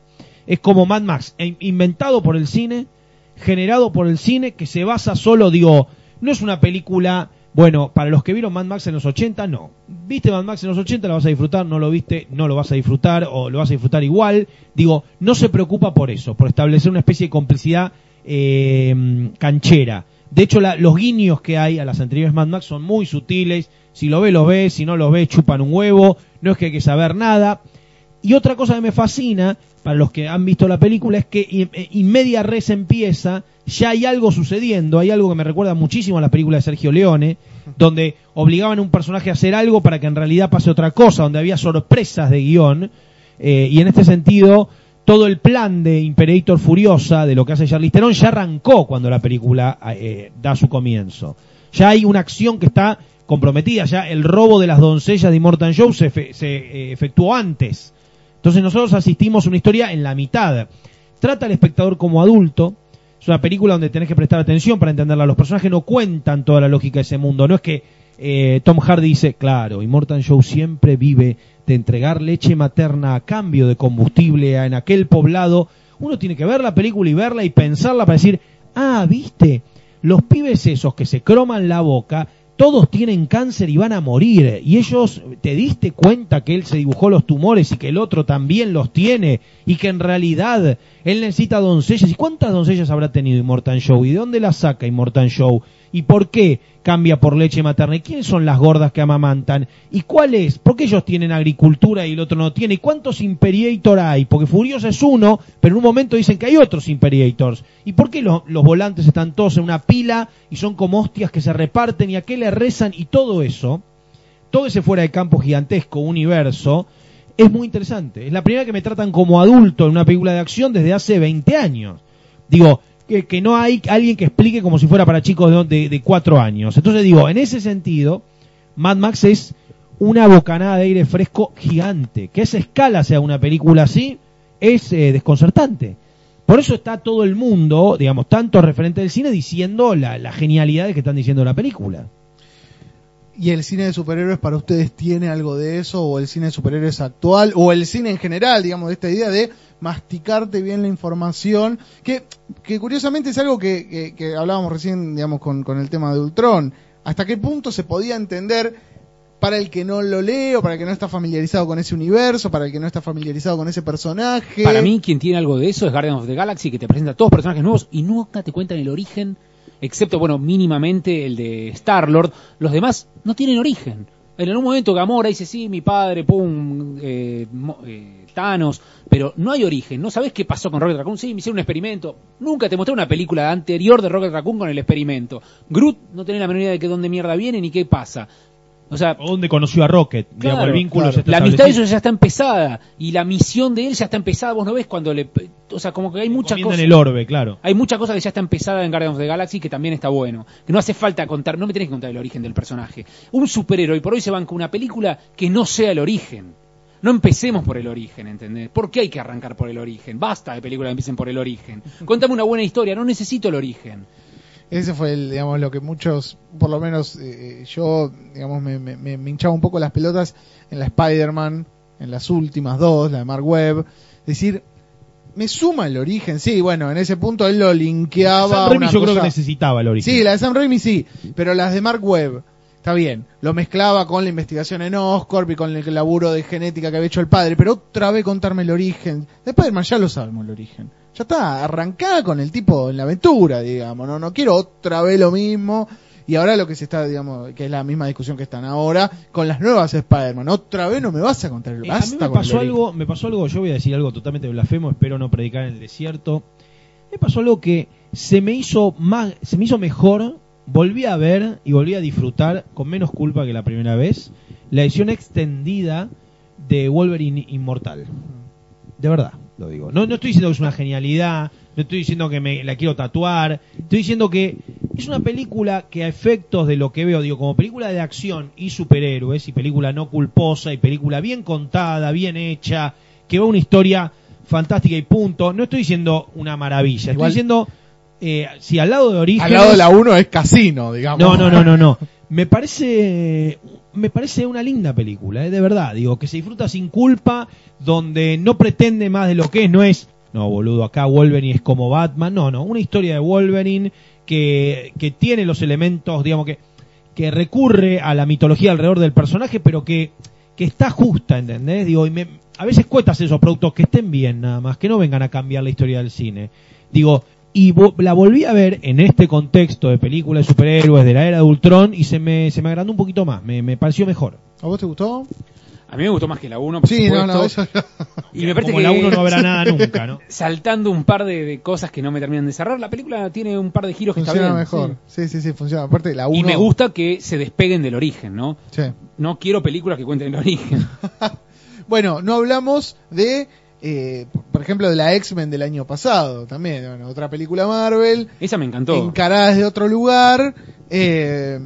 Es como Mad Max, e- inventado por el cine, generado por el cine, que se basa solo, digo, no es una película Bueno, para los que vieron Mad Max en los 80, no. ¿Viste Mad Max en los 80? ¿Lo vas a disfrutar? ¿No lo viste? No lo vas a disfrutar o lo vas a disfrutar igual. Digo, no se preocupa por eso, por establecer una especie de complicidad eh, canchera. De hecho, la- los guiños que hay a las anteriores Mad Max son muy sutiles. Si lo ves, lo ves. Si no lo ves, chupan un huevo. No es que hay que saber nada. Y otra cosa que me fascina, para los que han visto la película, es que in- eh, media res empieza, ya hay algo sucediendo, hay algo que me recuerda muchísimo a la película de Sergio Leone, donde obligaban a un personaje a hacer algo para que en realidad pase otra cosa, donde había sorpresas de guion, eh, y en este sentido, todo el plan de Imperator Furiosa, de lo que hace Charlize Theron, ya arrancó cuando la película eh, da su comienzo. Ya hay una acción que está comprometida, ya el robo de las doncellas de Immortal Joe se, eh, efectuó antes. Entonces nosotros asistimos a una historia en la mitad. Trata al espectador como adulto. Es una película donde tenés que prestar atención para entenderla. Los personajes no cuentan toda la lógica de ese mundo. No es que eh, Tom Hardy dice, claro, Immortal Joe siempre vive de entregar leche materna a cambio de combustible en aquel poblado. Uno tiene que ver la película y verla y pensarla para decir, ah, viste, los pibes esos que se croman la boca, todos tienen cáncer y van a morir. Y ellos, ¿te diste cuenta que él se dibujó los tumores y que el otro también los tiene? Y que en realidad él necesita doncellas. ¿Y cuántas doncellas habrá tenido Immortal Show? ¿Y de dónde las saca Immortal Show? ¿Y por qué cambia por leche materna? ¿Y quiénes son las gordas que amamantan? ¿Y cuál es? ¿Por qué ellos tienen agricultura y el otro no tiene? ¿Y cuántos Imperiator hay? Porque Furiosa es uno, pero en un momento dicen que hay otros Imperiators. ¿Y por qué los, los volantes están todos en una pila y son como hostias que se reparten y a qué le rezan? Y todo eso, todo ese fuera de campo gigantesco universo, es muy interesante. Es la primera que me tratan como adulto en una película de acción desde hace 20 años. Digo, que, no hay alguien que explique como si fuera para chicos de, cuatro años. Entonces digo, en ese sentido, Mad Max es una bocanada de aire fresco gigante. Que esa escala sea una película así es eh, desconcertante. Por eso está todo el mundo, digamos, tanto referente del cine, diciendo la, la genialidad que están diciendo la película. ¿Y el cine de superhéroes para ustedes tiene algo de eso? ¿O el cine de superhéroes actual? ¿O el cine en general, digamos, de esta idea de masticarte bien la información? Que, que curiosamente es algo que, hablábamos recién, digamos, con, con el tema de Ultron. ¿Hasta qué punto se podía entender para el que no lo lee o para el que no está familiarizado con ese universo, para el que no está familiarizado con ese personaje? Para mí, quien tiene algo de eso es Guardians of the Galaxy, que te presenta todos personajes nuevos y nunca te cuentan el origen, excepto, bueno, mínimamente el de Star-Lord. Los demás no tienen origen. En un momento Gamora dice, sí, mi padre, pum, eh, eh, Thanos, pero no hay origen. No sabes qué pasó con Rocket Raccoon. Sí, me hicieron un experimento. Nunca te mostré una película anterior de Rocket Raccoon con el experimento. Groot no tiene la menor idea de que dónde mierda viene ni qué pasa. O sea, ¿O dónde conoció a Rocket? Digamos, Claro, el vínculo claro. ya está la amistad de ellos ya está empezada y la misión de él ya está empezada. Vos no ves cuando le. O sea, como que hay muchas cosas. en el orbe, claro. Hay muchas cosas que ya está empezada en Guardians of the Galaxy que también está bueno. Que no hace falta contar, no me tenés que contar el origen del personaje. Un superhéroe por hoy se banca una película que no sea el origen. No empecemos por el origen, ¿entendés? ¿Por qué hay que arrancar por el origen? Basta de películas que empiecen por el origen. Contame una buena historia, no necesito el origen. Ese fue, el, digamos, lo que muchos, por lo menos eh, yo, digamos, me, me, hinchaba un poco las pelotas en la Spider-Man, en las últimas dos, la de Mark Webb. Decir, me suma el origen, sí, bueno, en ese punto él lo linkeaba. Sam Raimi una yo creo que necesitaba el origen. Sí, la de Sam Raimi sí, pero las de Mark Webb, está bien, lo mezclaba con la investigación en Oscorp y con el laburo de genética que había hecho el padre, pero otra vez contarme el origen. De Spider-Man ya lo sabemos el origen. Ya está, arrancada con el tipo en la aventura, digamos, no, no quiero otra vez lo mismo. Y ahora lo que se está, digamos, que es la misma discusión que están ahora, con las nuevas Spider-Man. Otra vez no me vas a contar el Eh, a mí me pasó algo, me pasó algo, yo voy a decir algo totalmente blasfemo, espero no predicar en el desierto. Me pasó algo que se me hizo más, se me hizo mejor, volví a ver y volví a disfrutar con menos culpa que la primera vez, la edición extendida de Wolverine Inmortal. De verdad, lo digo. No, no estoy diciendo que es una genialidad, no estoy diciendo que me la quiero tatuar, estoy diciendo que es una película que a efectos de lo que veo, digo, como película de acción y superhéroes, y película no culposa, y película bien contada, bien hecha, que va una historia fantástica y punto. No estoy diciendo una maravilla, Igual- estoy diciendo, eh, si al lado de Origen... Al lado de la 1 es casino, digamos. No, no, no, no, no. Me parece me parece una linda película, ¿eh? de verdad. Digo, que se disfruta sin culpa, donde no pretende más de lo que es, no es, no, boludo, acá Wolverine es como Batman, no, no, una historia de Wolverine que, que tiene los elementos, digamos que que recurre a la mitología alrededor del personaje, pero que, que está justa, ¿entendés? Digo, y me, a veces cuesta hacer esos productos que estén bien nada más, que no vengan a cambiar la historia del cine. Digo, y vo- la volví a ver en este contexto de película de superhéroes de la era de Ultron y se me, se me agrandó un poquito más, me, me pareció mejor. ¿A vos te gustó? A mí me gustó más que la 1, por Sí, supuesto. no, eso Y me parece Como que la 1 no habrá nada nunca, ¿no? [LAUGHS] saltando un par de, de cosas que no me terminan de cerrar, la película tiene un par de giros que está funciona bien. mejor. sí. Sí. sí, sí, funciona. Aparte, la 1. Y me gusta que se despeguen del origen, ¿no? Sí. No quiero películas que cuenten el origen. [LAUGHS] Bueno, no hablamos de, eh, por ejemplo, de la X-Men del año pasado también. Bueno, otra película Marvel, Esa me encantó. encarada desde otro lugar. eh,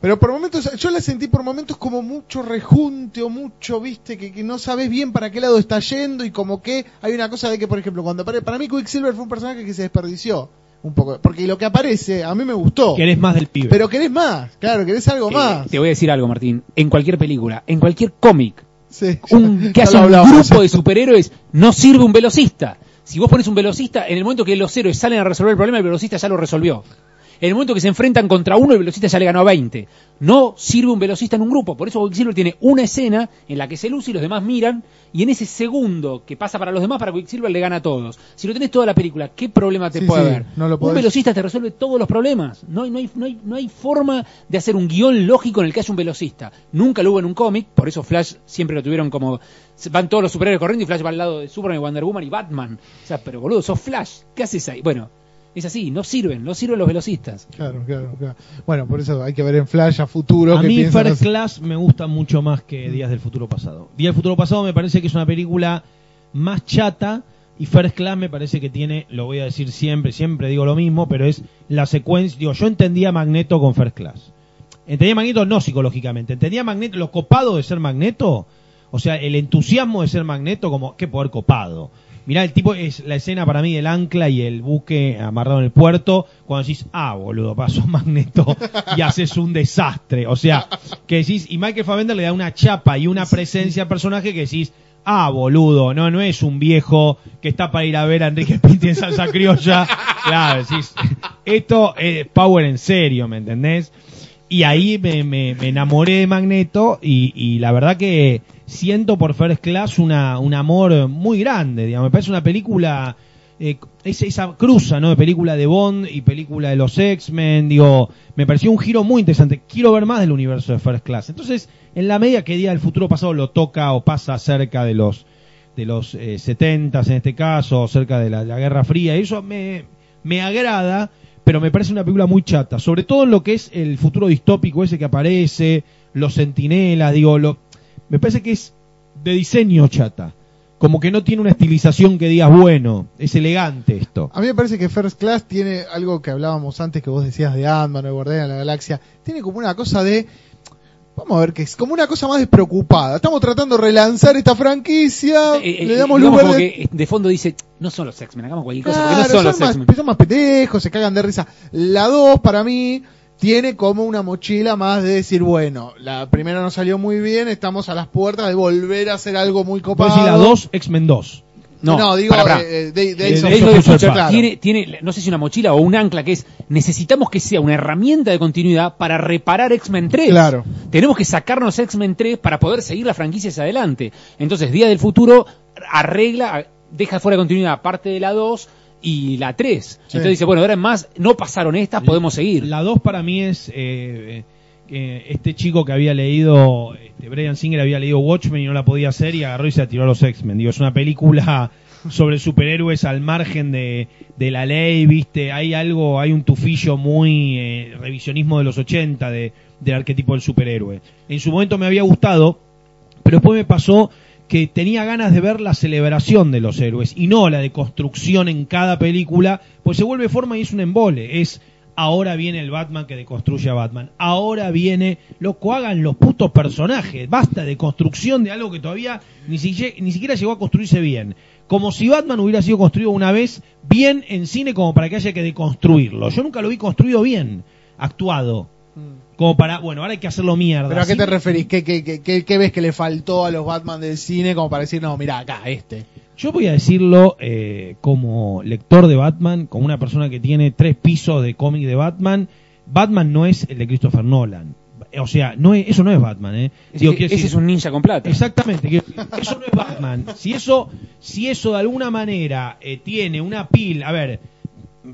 pero por momentos, yo la sentí por momentos como mucho rejunte o mucho, viste, que, que no sabes bien para qué lado está yendo y como que hay una cosa de que, por ejemplo, cuando apare- para mí Quicksilver fue un personaje que se desperdició un poco. Porque lo que aparece, a mí me gustó. Querés más del pibe. Pero querés más, claro, querés algo Eh, más. te voy a decir algo, Martín. En cualquier película, en cualquier cómic, Sí, un, [LAUGHS] que haya un grupo de superhéroes, no sirve un velocista. Si vos pones un velocista, en el momento que los héroes salen a resolver el problema, el velocista ya lo resolvió. En el momento que se enfrentan contra uno, el velocista ya le ganó a 20. No sirve un velocista en un grupo. Por eso Quicksilver tiene una escena en la que se luce y los demás miran. Y en ese segundo que pasa para los demás, para Quicksilver le gana a todos. Si lo tenés toda la película, ¿qué problema te Sí, puede sí, haber? no lo un velocista te resuelve todos los problemas. No hay, no, hay, no, hay, no hay forma de hacer un guion lógico en el que haya un velocista. Nunca lo hubo en un cómic, por eso Flash siempre lo tuvieron como... Van todos los superhéroes corriendo y Flash va al lado de Superman, Wonder Woman y Batman. O sea, pero boludo, sos Flash. ¿Qué haces ahí? Bueno, es así, no sirven, no sirven los velocistas. Claro, claro, claro. Bueno, por eso hay que ver en Flash a futuro. A mí First los- Class me gusta mucho más que Días del Futuro Pasado. Días del Futuro Pasado me parece que es una película más chata y First Class me parece que tiene, lo voy a decir siempre, siempre digo lo mismo, pero es la secuencia, digo, yo entendía Magneto con First Class. Entendía Magneto no psicológicamente, entendía Magneto, lo copado de ser Magneto, o sea, el entusiasmo de ser Magneto como, qué poder copado. Mirá, el tipo es la escena para mí del ancla y el buque amarrado en el puerto, cuando decís, ah, boludo, pasó Magneto y haces un desastre. O sea, que decís, y Michael Fassbender le da una chapa y una presencia al personaje que decís, ah, boludo, no, no es un viejo que está para ir a ver a Enrique [LAUGHS] Pinti en salsa criolla. Claro, decís, esto es power en serio, ¿me entendés? Y ahí me, me- enamoré de Magneto y, y la verdad que siento por First Class una, un amor muy grande, digamos. Me parece una película, eh, esa, esa cruza, ¿no? De película de Bond y película de los X-Men, digo, me pareció un giro muy interesante. Quiero ver más del universo de First Class. Entonces, en la medida que Día del Futuro Pasado lo toca o pasa cerca de los de los eh, 70 en este caso, cerca de la, la Guerra Fría, y eso me, me agrada, pero me parece una película muy chata, sobre todo en lo que es el futuro distópico ese que aparece, los centinelas, digo, lo, me parece que es de diseño chata, como que no tiene una estilización que digas, bueno, es elegante esto. A mí me parece que First Class tiene algo que hablábamos antes que vos decías de Ant-Man o de Guardián de la Galaxia. Tiene como una cosa de. Vamos a ver que es como una cosa más despreocupada. Estamos tratando de relanzar esta franquicia. Eh, eh, le damos digamos lugar como de. fondo dice, no son los X-Men, hagamos cualquier cosa, Claro, porque no son, los más, X-Men. son más pendejos, se cagan de risa. La 2 para mí tiene como una mochila más de decir, bueno, la primera no salió muy bien, estamos a las puertas de volver a hacer algo muy copado. decís la 2, X-Men 2. No, digo, pará, pará. eh, de- de- De- Future claro. tiene, tiene, no sé si una mochila o un ancla que es, necesitamos que sea una herramienta de continuidad para reparar X-Men 3. Claro. Tenemos que sacarnos X-Men 3 para poder seguir la franquicia hacia adelante. Entonces, Día del Futuro arregla, deja fuera de continuidad parte de la 2 y la 3. Sí. Entonces dice, bueno, ahora en más, no pasaron estas, podemos seguir. La 2 para mí es eh, que este chico que había leído, este, Brian Singer había leído Watchmen y no la podía hacer y agarró y se tiró a los X-Men. Digo, es una película [LAUGHS] sobre superhéroes al margen de, de la ley, viste, hay algo, hay un tufillo muy eh, revisionismo de los 80 de, del arquetipo del superhéroe. En su momento me había gustado, pero después me pasó que tenía ganas de ver la celebración de los héroes y no la de construcción en cada película, pues se vuelve forma y es un embole. Es ahora viene el Batman que deconstruye a Batman, ahora viene, loco, hagan los putos personajes, basta de construcción de algo que todavía ni, siquiera- ni siquiera llegó a construirse bien. Como si Batman hubiera sido construido una vez bien en cine como para que haya que deconstruirlo. Yo nunca lo vi construido bien, actuado. Como para, bueno, ahora hay que hacerlo mierda. ¿Pero a qué te referís? ¿Qué, qué, qué, qué- qué ves que le faltó a los Batman del cine como para decir, no, mira, acá, este? Yo voy a decirlo eh, como lector de Batman, como una persona que tiene tres pisos de cómic de Batman. Batman no es el de Christopher Nolan. O sea, no es, eso no es Batman, ¿eh? Digo, ese quiero ese decir- es un ninja con plata. Exactamente, decir, eso no es Batman. Si eso, si eso de alguna manera eh, tiene una pila, a ver,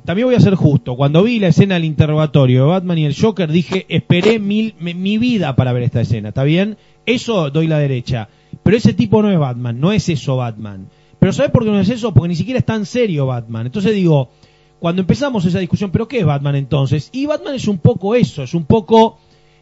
también voy a ser justo. Cuando vi la escena del interrogatorio de Batman y el Joker, dije, esperé mil, mi, mi vida para ver esta escena, ¿está bien? Eso doy la derecha. Pero ese tipo no es Batman, no es eso Batman. Pero ¿sabes por qué no es eso? Porque ni siquiera es tan serio Batman. Entonces digo, cuando empezamos esa discusión, ¿pero qué es Batman entonces? Y Batman es un poco eso, es un poco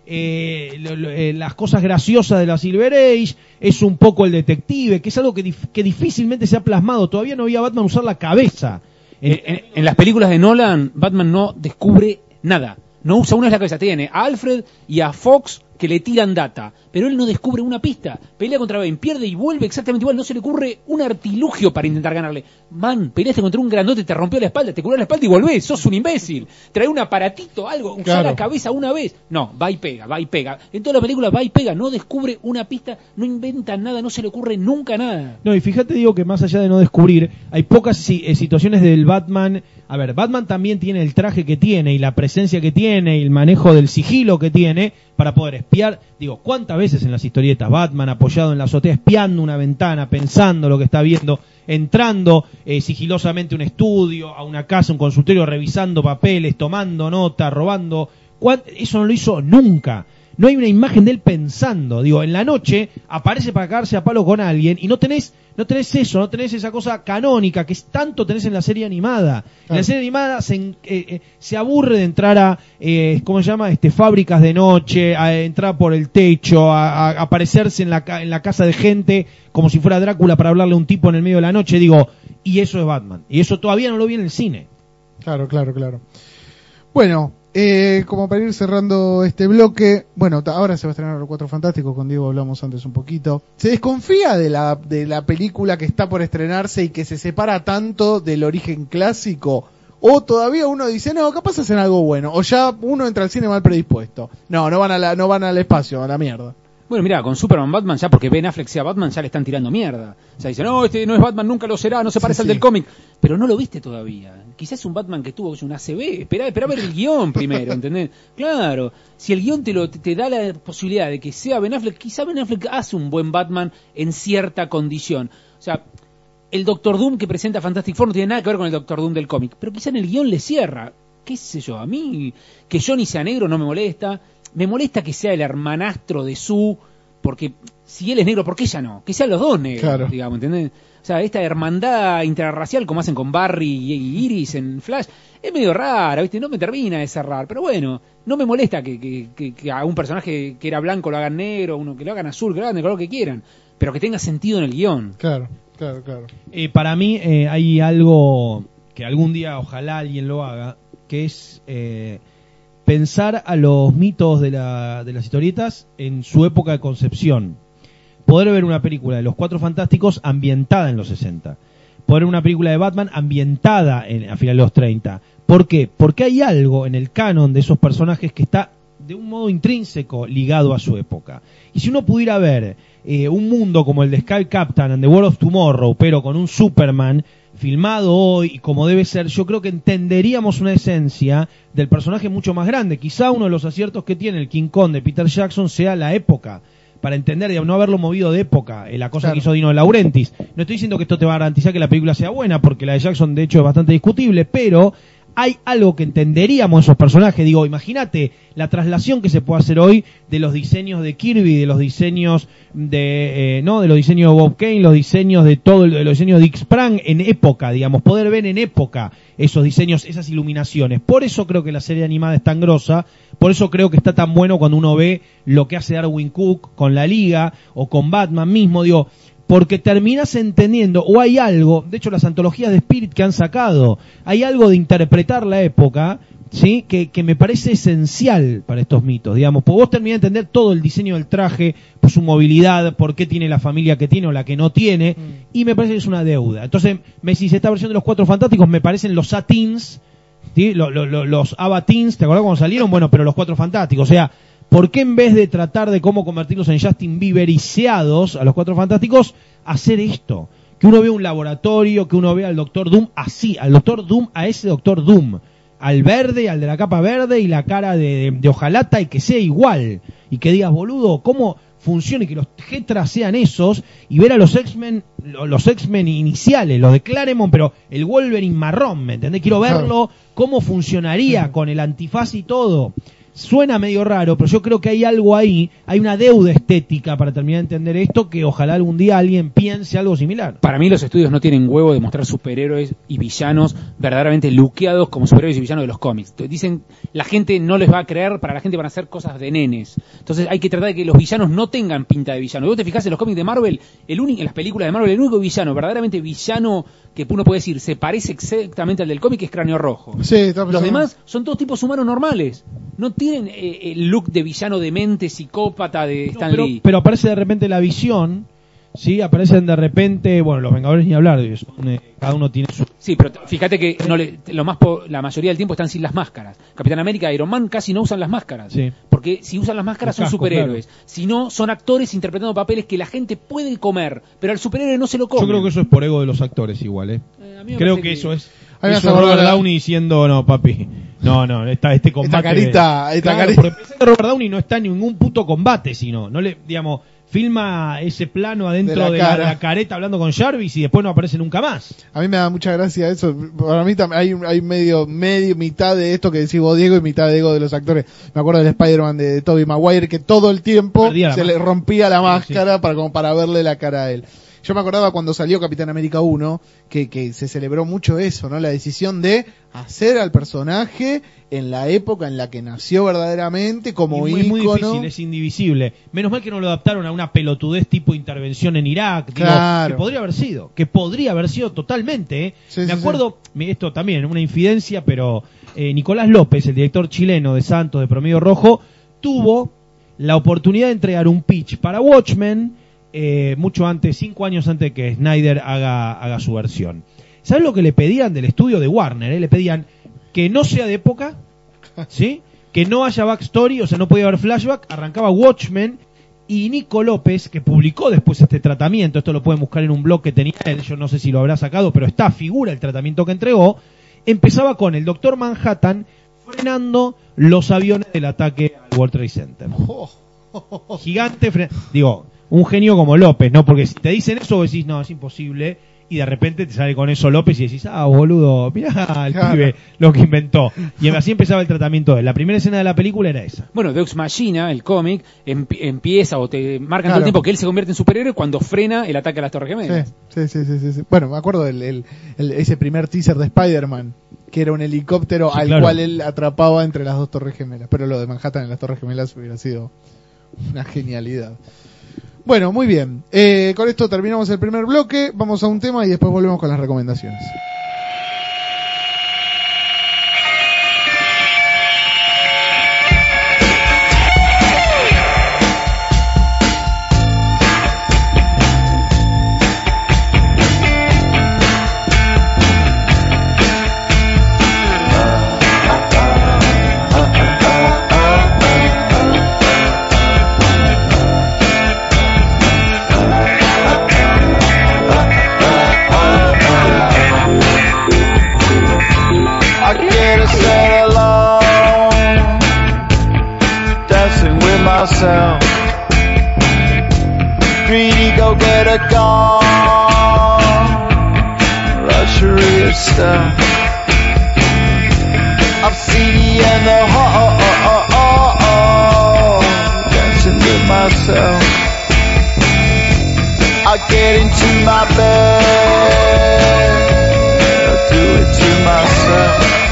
eh, lo- eh, las cosas graciosas de la Silver Age, es un poco el detective, que es algo que, que difícilmente se ha plasmado. Todavía no había Batman usar la cabeza. En- En, las películas de Nolan, Batman no descubre nada. No usa una de la cabeza. Tiene a Alfred y a Fox que le tiran data. Pero él no descubre una pista. Pelea contra Bane, pierde y vuelve exactamente igual. No se le ocurre un artilugio para intentar ganarle. Man, peleaste contra un grandote, te rompió la espalda, te curó la espalda y volvés. Sos un imbécil. Trae un aparatito, algo. Usa Claro. la cabeza una vez. No, va y pega, va y pega. En toda la película va y pega. No descubre una pista, no inventa nada, no se le ocurre nunca nada. No, y fíjate, digo que más allá de no descubrir, hay pocas eh, situaciones del Batman. A ver, Batman también tiene el traje que tiene y la presencia que tiene y el manejo del sigilo que tiene para poder espiar. Digo, ¿cuántas veces en las historietas Batman apoyado en la azotea, espiando una ventana, pensando lo que está viendo, entrando eh, sigilosamente a un estudio, a una casa, un consultorio, revisando papeles, tomando nota, robando? ¿Cuán- Eso no lo hizo nunca. No hay una imagen de él pensando. Digo, en la noche aparece para cagarse a palo con alguien y no tenés, no tenés eso, no tenés esa cosa canónica que es tanto tenés en la serie animada. En la serie animada se, eh, eh, se aburre de entrar a, eh, ¿cómo se llama? Este, fábricas de noche, a entrar por el techo, a, a aparecerse en la, en la casa de gente como si fuera Drácula para hablarle a un tipo en el medio de la noche. Digo, y eso es Batman. Y eso todavía no lo vi en el cine. Claro, claro, claro. Bueno, eh, como para ir cerrando este bloque, bueno, ahora se va a estrenar Los Cuatro Fantásticos, con Diego hablamos antes un poquito. ¿Se desconfía de la, de la película que está por estrenarse y que se separa tanto del origen clásico? ¿O todavía uno dice, no, capaz hacen algo bueno? ¿O ya uno entra al cine mal predispuesto? No, no van, a la, no van al espacio, a la mierda. Bueno, mira, con Superman Batman ya porque Ben Affleck sea Batman ya le están tirando mierda. O sea, dicen, no, este no es Batman, nunca lo será, no se parece Sí, al sí. del cómic. Pero no lo viste todavía. Quizás es un Batman que tuvo un ACB. Esperá, esperá ver el guion [LAUGHS] primero, ¿entendés? Claro, si el guion te, lo, te, te da la posibilidad de que sea Ben Affleck, quizá Ben Affleck hace un buen Batman en cierta condición. O sea, el Doctor Doom que presenta Fantastic Four no tiene nada que ver con el Doctor Doom del cómic, pero quizá en el guion le cierra. ¿Qué sé yo? A mí, que Johnny sea negro no me molesta. Me molesta que sea el hermanastro de Sue, porque si él es negro, ¿por qué ella no? Que sean los dos negros, Claro. digamos, ¿entendés? O sea, esta hermandad interracial como hacen con Barry y y Iris en Flash, es medio rara, ¿viste? No me termina de cerrar, pero bueno, no me molesta que, que, que- que a un personaje que era blanco lo hagan negro, uno que lo hagan azul, que lo hagan de color que quieran, pero que tenga sentido en el guion. Claro, claro, claro. Eh, para mí eh, hay algo que algún día ojalá alguien lo haga, que es eh, pensar a los mitos de, la- de las historietas en su época de concepción. Poder ver una película de los Cuatro Fantásticos ambientada en los 60. Poder ver una película de Batman ambientada en, a finales de los 30. ¿Por qué? Porque hay algo en el canon de esos personajes que está de un modo intrínseco ligado a su época. Y si uno pudiera ver eh, un mundo como el de Sky Captain and the World of Tomorrow, pero con un Superman filmado hoy y como debe ser, yo creo que entenderíamos una esencia del personaje mucho más grande. Quizá uno de los aciertos que tiene el King Kong de Peter Jackson sea la época. Para entender, digamos, no haberlo movido de época, eh, la cosa Claro. que hizo Dino de Laurentiis. No estoy diciendo que esto te va a garantizar que la película sea buena, porque la de Jackson de hecho es bastante discutible, pero hay algo que entenderíamos esos personajes. Digo, imagínate la traslación que se puede hacer hoy de los diseños de Kirby, de los diseños de, eh, no, de los diseños de Bob Kane, los diseños de todo, de los diseños de Dick Sprang en época, digamos, poder ver en época esos diseños, esas iluminaciones. Por eso creo que la serie animada es tan grosa, por eso creo que está tan bueno cuando uno ve lo que hace Darwin Cook con la Liga o con Batman mismo, digo, porque terminas entendiendo, o hay algo, de hecho las antologías de Spirit que han sacado, hay algo de interpretar la época, ¿sí? Que, que me parece esencial para estos mitos, digamos, porque vos terminás de entender todo el diseño del traje, por su movilidad, por qué tiene la familia que tiene o la que no tiene, y me parece que es una deuda. Entonces, me decís, esta versión de los Cuatro Fantásticos me parecen los Satins, ¿sí? Lo- lo- lo- los Avatins, ¿te acordás cuando salieron? Bueno, pero los Cuatro Fantásticos, o sea, ¿por qué en vez de tratar de cómo convertirlos en Justin Bieberiseados a los Cuatro Fantásticos, hacer esto? Que uno vea un laboratorio, que uno vea al Doctor Doom así, al Doctor Doom, a ese Doctor Doom. al verde, al de la capa verde y la cara de, de hojalata y que sea igual. Y que digas, boludo, ¿cómo funcione que los Getras sean esos y ver a los X-Men, lo- los X-Men iniciales, los de Claremont, pero el Wolverine marrón, ¿me entendés? Quiero verlo, cómo funcionaría con el antifaz y todo. Suena medio raro, pero yo creo que hay algo ahí, hay una deuda estética para terminar de entender esto que ojalá algún día alguien piense algo similar. Para mí los estudios no tienen huevo de mostrar superhéroes y villanos verdaderamente luqueados como superhéroes y villanos de los cómics. Dicen, la gente no les va a creer, para la gente van a hacer cosas de nenes. Entonces hay que tratar de que los villanos no tengan pinta de villano. Vos te fijás en los cómics de Marvel, el único, en las películas de Marvel, el único villano, verdaderamente villano que uno puede decir se parece exactamente al del cómic es Cráneo Rojo. Sí, está Los demás son todos tipos humanos normales. No tienen eh, el look de villano demente, psicópata de No, Stan pero, Lee. pero aparece de repente la visión, ¿sí? Aparecen de repente, bueno, los Vengadores ni hablar, son, eh, cada uno tiene su... Sí, pero fíjate que no le- lo más po- la mayoría del tiempo están sin las máscaras. Capitán América y Iron Man casi no usan las máscaras. Sí. Porque si usan las máscaras son superhéroes. Si no, son actores interpretando papeles que la gente puede comer, pero al superhéroe no se lo come. Yo creo que eso es por ego de los actores igual, ¿eh? Eh, Creo parece que eso es... A mí me Eso Robert Downey diciendo, no, papi, no, no, esta, este combate... carita, esta Claro, carita. que Robert Downey no está en ningún puto combate, sino, no le, digamos, filma ese plano adentro De la de la, cara. la careta hablando con Jarvis y después no aparece nunca más. A mí me da mucha gracia eso. Para mí hay, hay medio, medio, mitad de esto que decís vos, Diego, y mitad de ego de los actores. Me acuerdo del Spider-Man de, Tobey Maguire que todo el tiempo se le rompía la Sí, máscara para, como para verle la cara a él. Yo me acordaba cuando salió Capitán América 1 que, que se celebró mucho eso, ¿no? La decisión de hacer al personaje en la época en la que nació verdaderamente como Y muy, muy difícil, es indivisible. Menos mal que no lo adaptaron a una pelotudez tipo intervención en Irak. digo, Claro. que podría haber sido, que podría haber sido totalmente. ¿eh? Sí, Me sí, acuerdo, esto también, una infidencia, pero eh, Nicolás López, el director chileno de Santos de Promedio Rojo, tuvo la oportunidad de entregar un pitch para Watchmen eh, mucho antes, cinco años antes de que Snyder haga, haga su versión. ¿Sabes lo que le pedían del estudio de Warner? eh? Le pedían que no sea de época, [LAUGHS] ¿sí? Que no haya backstory, o sea, no podía haber flashback, arrancaba Watchmen y Nico López, que publicó después este tratamiento, esto lo pueden buscar en un blog que tenía él, yo no sé si lo habrá sacado, pero está, figura el tratamiento que entregó, empezaba con el Doctor Manhattan frenando los aviones del ataque al World Trade Center. Gigante, digo, un genio como López, ¿no? Porque si te dicen eso, vos decís, no, es imposible, y de repente te sale con eso López y decís, ah, boludo, mirá el Claro. pibe lo que inventó. Y así empezaba el tratamiento de él. La primera escena de la película era esa. Bueno, Deux Machina, el cómic, em- empieza o te marcan todo el tiempo que él se convierte en superhéroe cuando frena el ataque a las Torres Gemelas. Sí, sí, sí, sí, sí, sí. Bueno, me acuerdo del el- el- ese primer teaser de Spider-Man, que era un helicóptero Sí, al claro. cual él atrapaba entre las dos torres gemelas. Pero lo de Manhattan en las torres gemelas hubiera sido [LAUGHS] una genialidad. Bueno, muy bien. Eh, con esto terminamos el primer bloque. Vamos a un tema y después volvemos con las recomendaciones. Go get a gone, luxury stuff. I'm seedy and the ho dancing with myself. I get into my bed, I do it to myself.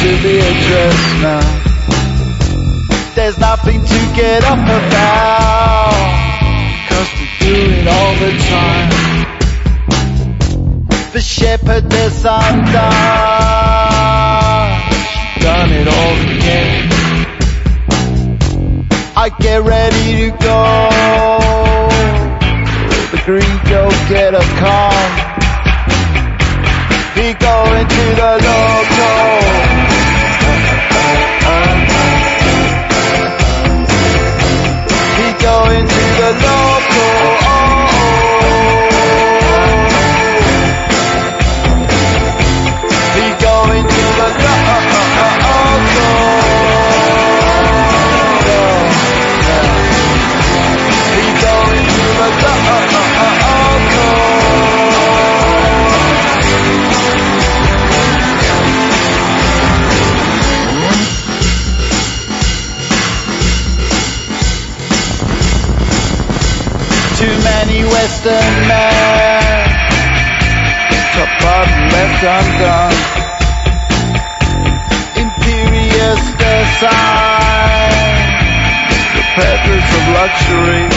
To be addressed now. There's nothing to get up about. Cause we do it all the time. The shepherd shepherdess undone, she's done it all again. I get ready to go. The green go-getter come. Be going to the local. Going to the local. Many Western man. top bottom left undone. Imperious design, the peddlers of luxury.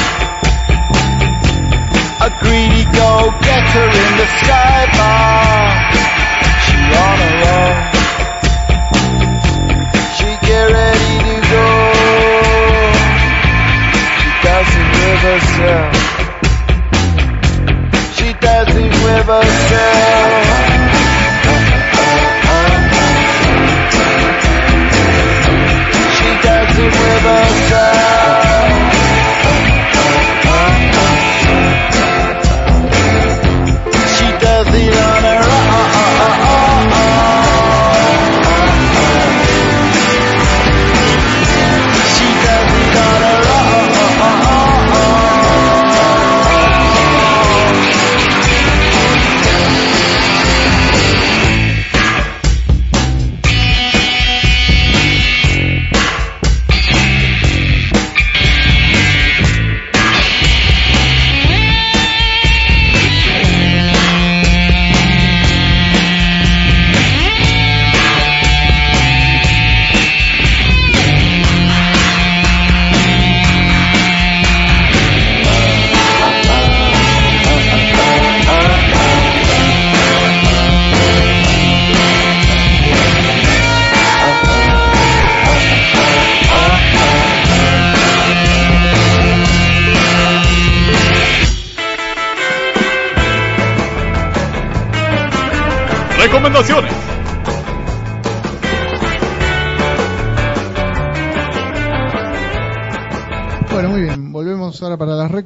A greedy go-getter in the sky bar. She on her own. She get ready to go. She dancing with herself dancing with a girl.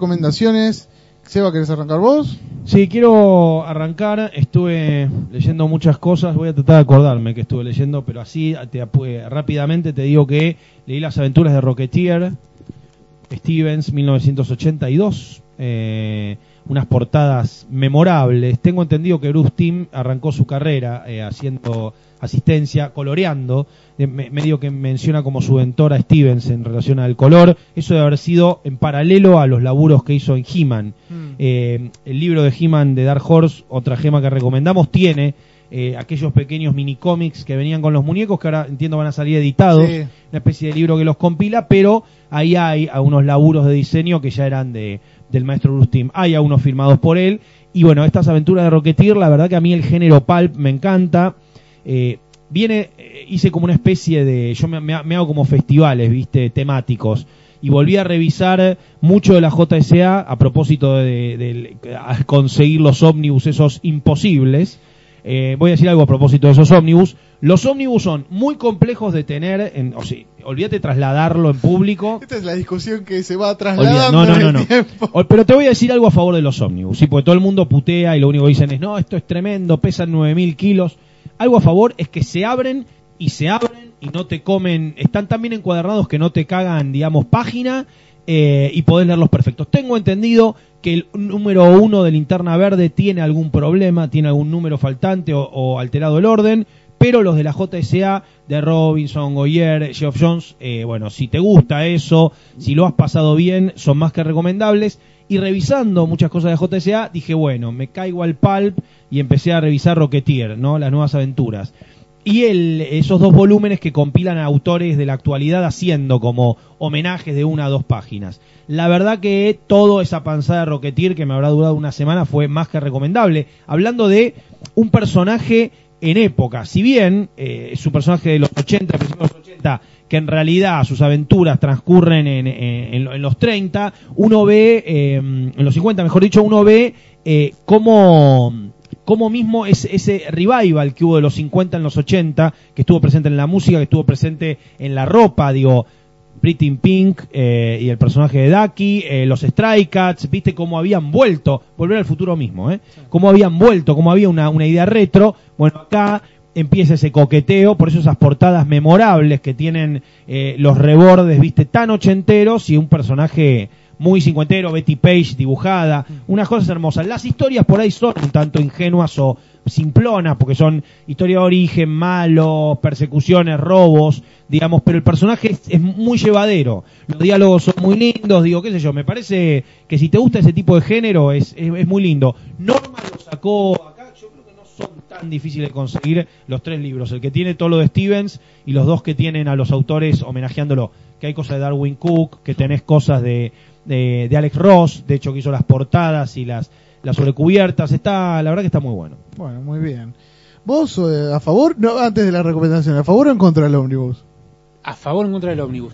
Recomendaciones. Seba, ¿querés arrancar vos? Sí, quiero arrancar. Estuve leyendo muchas cosas. Voy a tratar de acordarme que estuve leyendo, pero así rápidamente te digo que leí las aventuras de Rocketeer, Stevens, 1982. eh, unas portadas memorables. Tengo entendido que Bruce Timm arrancó su carrera eh, haciendo asistencia, coloreando. Eh, me- medio que menciona como su mentor a Stevens en relación al color. Eso debe haber sido en paralelo a los laburos que hizo en He-Man. Eh, el libro de He-Man de Dark Horse, otra gema que recomendamos, tiene eh, aquellos pequeños mini cómics que venían con los muñecos, que ahora entiendo van a salir editados, Sí. una especie de libro que los compila, pero ahí hay algunos laburos de diseño que ya eran de, del maestro Bruce. Hay algunos firmados por él. Y bueno, estas aventuras de Rocketeer, la verdad que a mí el género pulp me encanta. Eh, viene, eh, hice como una especie de, yo me, hago como festivales, viste, temáticos. Y volví a revisar mucho de la JSA a propósito de, de- conseguir los ómnibus esos imposibles. Eh, voy a decir algo a propósito de esos ómnibus. Los ómnibus son muy complejos de tener, en, o sea, olvídate trasladarlo en público. Esta es la discusión que se va Olvida- trasladando no, no, en no, no. tiempo. O- Pero te voy a decir algo a favor de los ómnibus, sí, porque todo el mundo putea y lo único que dicen es, no, esto es tremendo, pesan 9000 kilos. Algo a favor es que se abren y se abren y no te comen, están tan bien encuadernados que no te cagan, digamos, página eh, y podés leerlos perfectos. Tengo entendido que el número uno de linterna verde tiene algún problema, tiene algún número faltante o, alterado el orden, pero los de la JSA, de Robinson, Goyer, Geoff Jones, eh, bueno, si te gusta eso, si lo has pasado bien, son más que recomendables. Y revisando muchas cosas de JSA, dije, bueno, me caigo al pulp y empecé a revisar Rocketeer, ¿no? Las nuevas aventuras. Y el, esos dos volúmenes que compilan a autores de la actualidad haciendo como homenajes de una a dos páginas. La verdad que toda esa panzada de Rocketeer que me habrá durado una semana fue más que recomendable. Hablando de un personaje en época, si bien eh, su personaje de los 80, principios de los 80, que en realidad sus aventuras transcurren en, en- en los 30, uno ve, eh, en los 50 mejor dicho, uno ve eh, cómo, cómo mismo ese, ese revival que hubo de los 50 en los 80, que estuvo presente en la música, que estuvo presente en la ropa, digo, Pretty in Pink eh, y el personaje de Ducky, eh, los Stray Cats, viste cómo habían vuelto, volver al futuro mismo, ¿eh? Cómo habían vuelto, cómo había una, una idea retro. Bueno, acá empieza ese coqueteo, por eso esas portadas memorables que tienen eh, los rebordes, viste, tan ochenteros y un personaje muy cincuentero, Betty Page dibujada, unas cosas hermosas. Las historias por ahí son un tanto ingenuas o simplonas, porque son historia de origen, malos, persecuciones, robos, digamos, pero el personaje es, es muy llevadero. Los diálogos son muy lindos, digo, qué sé yo, me parece que si te gusta ese tipo de género es, es, es muy lindo. Norma lo sacó acá, yo creo que no son tan difíciles de conseguir los tres libros, el que tiene todo lo de Stevens y los dos que tienen a los autores homenajeándolo, que hay cosas de Darwin Cook, que tenés cosas de, de, de Alex Ross, de hecho que hizo las portadas y las, las sobrecubiertas, está, la verdad que está muy bueno. Bueno, muy bien. ¿Vos eh, a favor? No, antes de la recomendación, ¿a favor o en contra del ómnibus? A favor o en contra del ómnibus.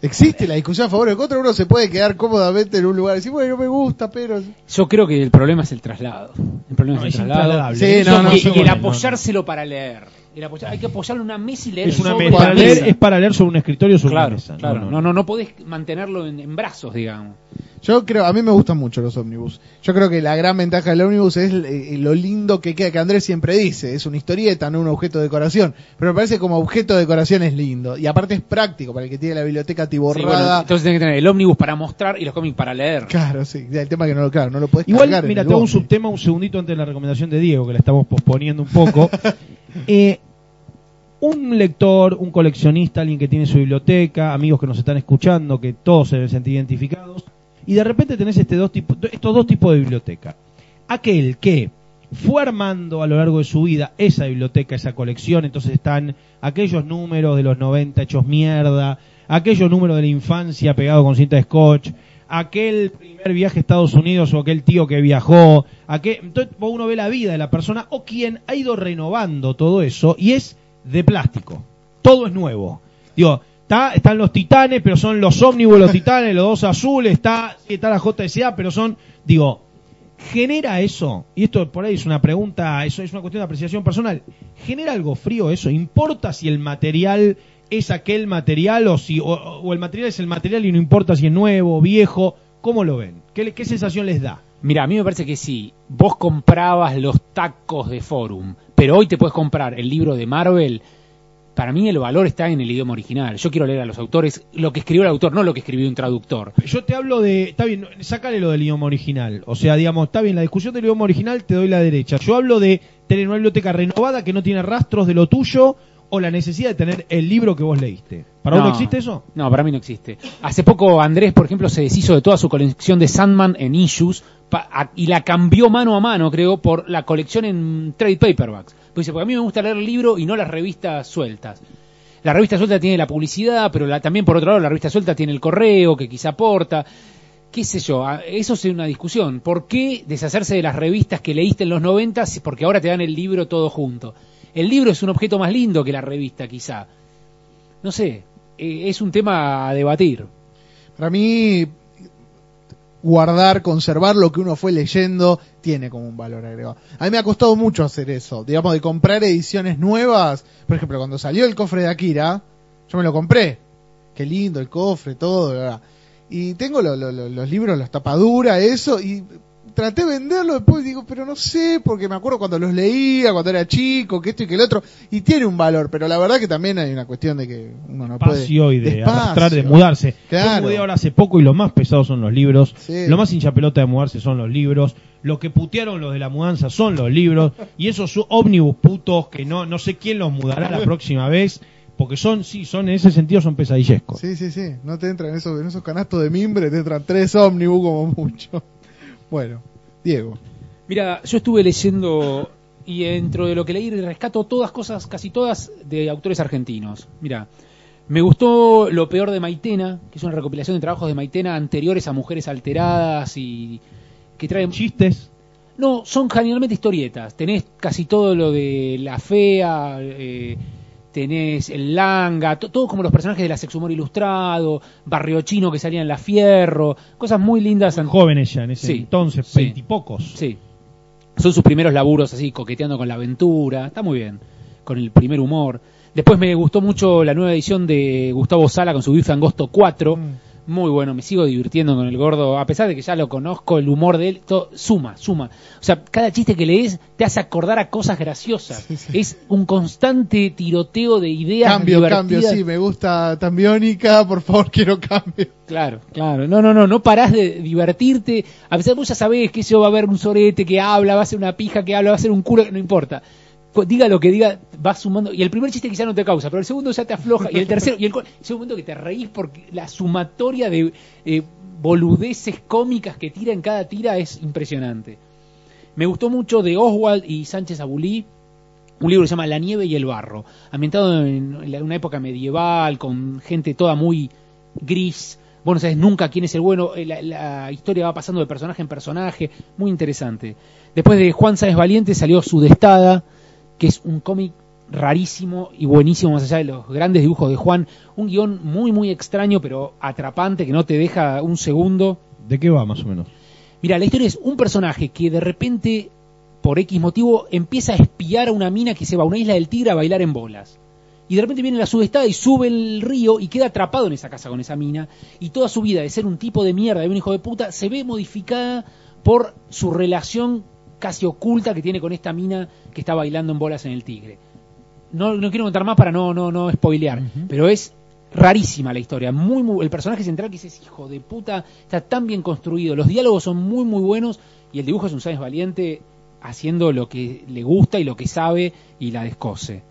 Existe la discusión a favor o en contra, uno se puede quedar cómodamente en un lugar y decir, bueno, me gusta, pero... Yo creo que el problema es el traslado. El problema No, es es el traslado. Sí, no, no, y, el apoyárselo para leer. El apoyar- hay que apoyarlo en una mesa y leer Es, una sobre para mesa. leer, es para leer sobre un escritorio sobre Claro, una mesa. claro. No, no, no, podés mantenerlo en, en brazos, digamos. Yo creo, a mí me gustan mucho los ómnibus. Yo creo que la gran ventaja del ómnibus es eh, lo lindo que queda, que Andrés siempre dice, es una historieta, no un objeto de decoración. Pero me parece que como objeto de decoración es lindo. Y aparte es práctico para el que tiene la biblioteca Sí, bueno, atiborrada. entonces tenés que tener el ómnibus para mostrar y los cómics para leer. Claro, sí. El tema que no lo, claro, no lo puedes Igual, mira, tengo un subtema un segundito antes de la recomendación de Diego, que la estamos posponiendo un poco. [LAUGHS] Eh, un lector, un coleccionista, alguien que tiene su biblioteca, amigos que nos están escuchando, que todos se deben sentir identificados, y de repente tenés este dos tipos, estos dos tipos de biblioteca. Aquel que fue armando a lo largo de su vida esa biblioteca, esa colección, entonces están aquellos números de los 90 hechos mierda, aquellos números de la infancia pegados con cinta de scotch, aquel primer viaje a Estados Unidos o aquel tío que viajó, aquel, entonces uno ve la vida de la persona o quien ha ido renovando todo eso y es de plástico. Todo es nuevo. Digo, está, están los titanes, pero son los ómnibus, los titanes, los dos azules, está, está la JSA, pero son, digo, genera eso, y esto por ahí es una pregunta, eso es una cuestión de apreciación personal, genera algo frío eso, importa si el material es aquel material o si o, el material es el material y no importa si es nuevo, viejo, ¿cómo lo ven? ¿Qué, qué sensación les da? Mira, a mí me parece que sí. Vos comprabas los tacos de Forum, pero hoy te puedes comprar el libro de Marvel. Para mí el valor está en el idioma original. Yo quiero leer a los autores lo que escribió el autor, no lo que escribió un traductor. Yo te hablo de, está bien, sácale lo del idioma original, o sea, digamos, está bien, la discusión del idioma original te doy la derecha. Yo hablo de tener una biblioteca renovada que no tiene rastros de lo tuyo o la necesidad de tener el libro que vos leíste. ¿Para vos no existe eso? No, para mí no existe. Hace poco Andrés, por ejemplo, se deshizo de toda su colección de Sandman en issues a- y la cambió mano a mano, creo, por la colección en trade paperbacks. Pues dice, porque a mí me gusta leer el libro y no las revistas sueltas. La revista suelta tiene la publicidad, pero la- también por otro lado la revista suelta tiene el correo que quizá aporta. qué sé yo, a- eso es una discusión. ¿Por qué deshacerse de las revistas que leíste en los 90 si- porque ahora te dan el libro todo junto? El libro es un objeto más lindo que la revista, quizá. No sé, eh, es un tema a debatir. Para mí, guardar, conservar lo que uno fue leyendo, tiene como un valor agregado. A mí me ha costado mucho hacer eso, digamos, de comprar ediciones nuevas. Por ejemplo, cuando salió el cofre de Akira, yo me lo compré. Qué lindo el cofre, todo, bla, bla. Y tengo lo- lo- lo- los libros, las tapaduras, eso, y traté de venderlo después digo, pero no sé, porque me acuerdo cuando los leía, cuando era chico, que esto y que el otro, y tiene un valor, pero la verdad que también hay una cuestión de que uno no puede... espacio y de Despacio. arrastrar, de mudarse. Yo Claro. me mudé ahora hace poco y lo más pesado son los libros. Sí. Lo más hincha pelota de mudarse son los libros. Lo que putearon los de la mudanza son los libros. Y esos ómnibus putos que no, no sé quién los mudará la próxima vez. Porque son, sí, son en ese sentido son pesadillescos. Sí, sí, sí. No te entran esos, en esos canastos de mimbre, te entran tres ómnibus como mucho. Bueno, Diego. Mira, yo estuve leyendo y dentro de lo que leí rescato todas cosas, casi todas, de autores argentinos. Mira, me gustó Lo peor de Maitena, que es una recopilación de trabajos de Maitena anteriores a Mujeres Alteradas y que trae Chistes. no, son generalmente historietas. Tenés casi todo lo de la fea, eh, tenés el langa, to- todo como los personajes de la sexo-humor ilustrado, Barrio Chino que salían en La Fierro, cosas muy lindas. an- Jóvenes ya en ese Sí, entonces, sí. veintipocos. Sí. Son sus primeros laburos así, coqueteando con la aventura. Está muy bien. Con el primer humor. Después me gustó mucho la nueva edición de Gustavo Sala con su bife angosto 4. Mm. Muy bueno, me sigo divirtiendo con el gordo. A pesar de que ya lo conozco, el humor de él, todo, suma, suma. O sea, cada chiste que lees te hace acordar a cosas graciosas. Sí, sí. Es un constante tiroteo de ideas Cambio, cambio, divertidas. sí, me gusta tan biónica, por favor, [LAUGHS] quiero cambio. Claro, claro. No, no, no, no parás de divertirte. A pesar de que vos ya sabés que eso va a haber un sorete que habla, va a ser una pija que habla, va a ser un culo, no importa. Diga lo que diga, va sumando. Y el primer chiste quizá no te causa, pero el segundo ya te afloja. Y el tercero, y el llega un momento que te reís porque la sumatoria de eh, boludeces cómicas que tira en cada tira es impresionante. Me gustó mucho de Oswald y Sánchez Abulí, un libro que se llama La nieve y el barro, ambientado en una época medieval, con gente toda muy gris. Vos no sabes nunca quién es el bueno, eh, la, la historia va pasando de personaje en personaje, muy interesante. Después de Juan Sáenz Valiente salió Sudestada, que es un cómic rarísimo y buenísimo, más allá de los grandes dibujos de Juan. Un guion muy, muy extraño, pero atrapante, que no te deja un segundo. ¿De qué va más o menos? Mira, la historia es un personaje que de repente, por X motivo, empieza a espiar a una mina que se va a una isla del Tigre a bailar en bolas. Y de repente viene la sudestada y sube el río y queda atrapado en esa casa con esa mina. Y toda su vida de ser un tipo de mierda, de un hijo de puta, se ve modificada por su relación casi oculta que tiene con esta mina que está bailando en bolas en el Tigre. No, no quiero contar más para no, no, no spoilear, pero es rarísima la historia. Muy, muy, el personaje central que es ese hijo de puta está tan bien construido. Los diálogos son muy, muy buenos y el dibujo es un Sáenz Valiente haciendo lo que le gusta y lo que sabe y la descose.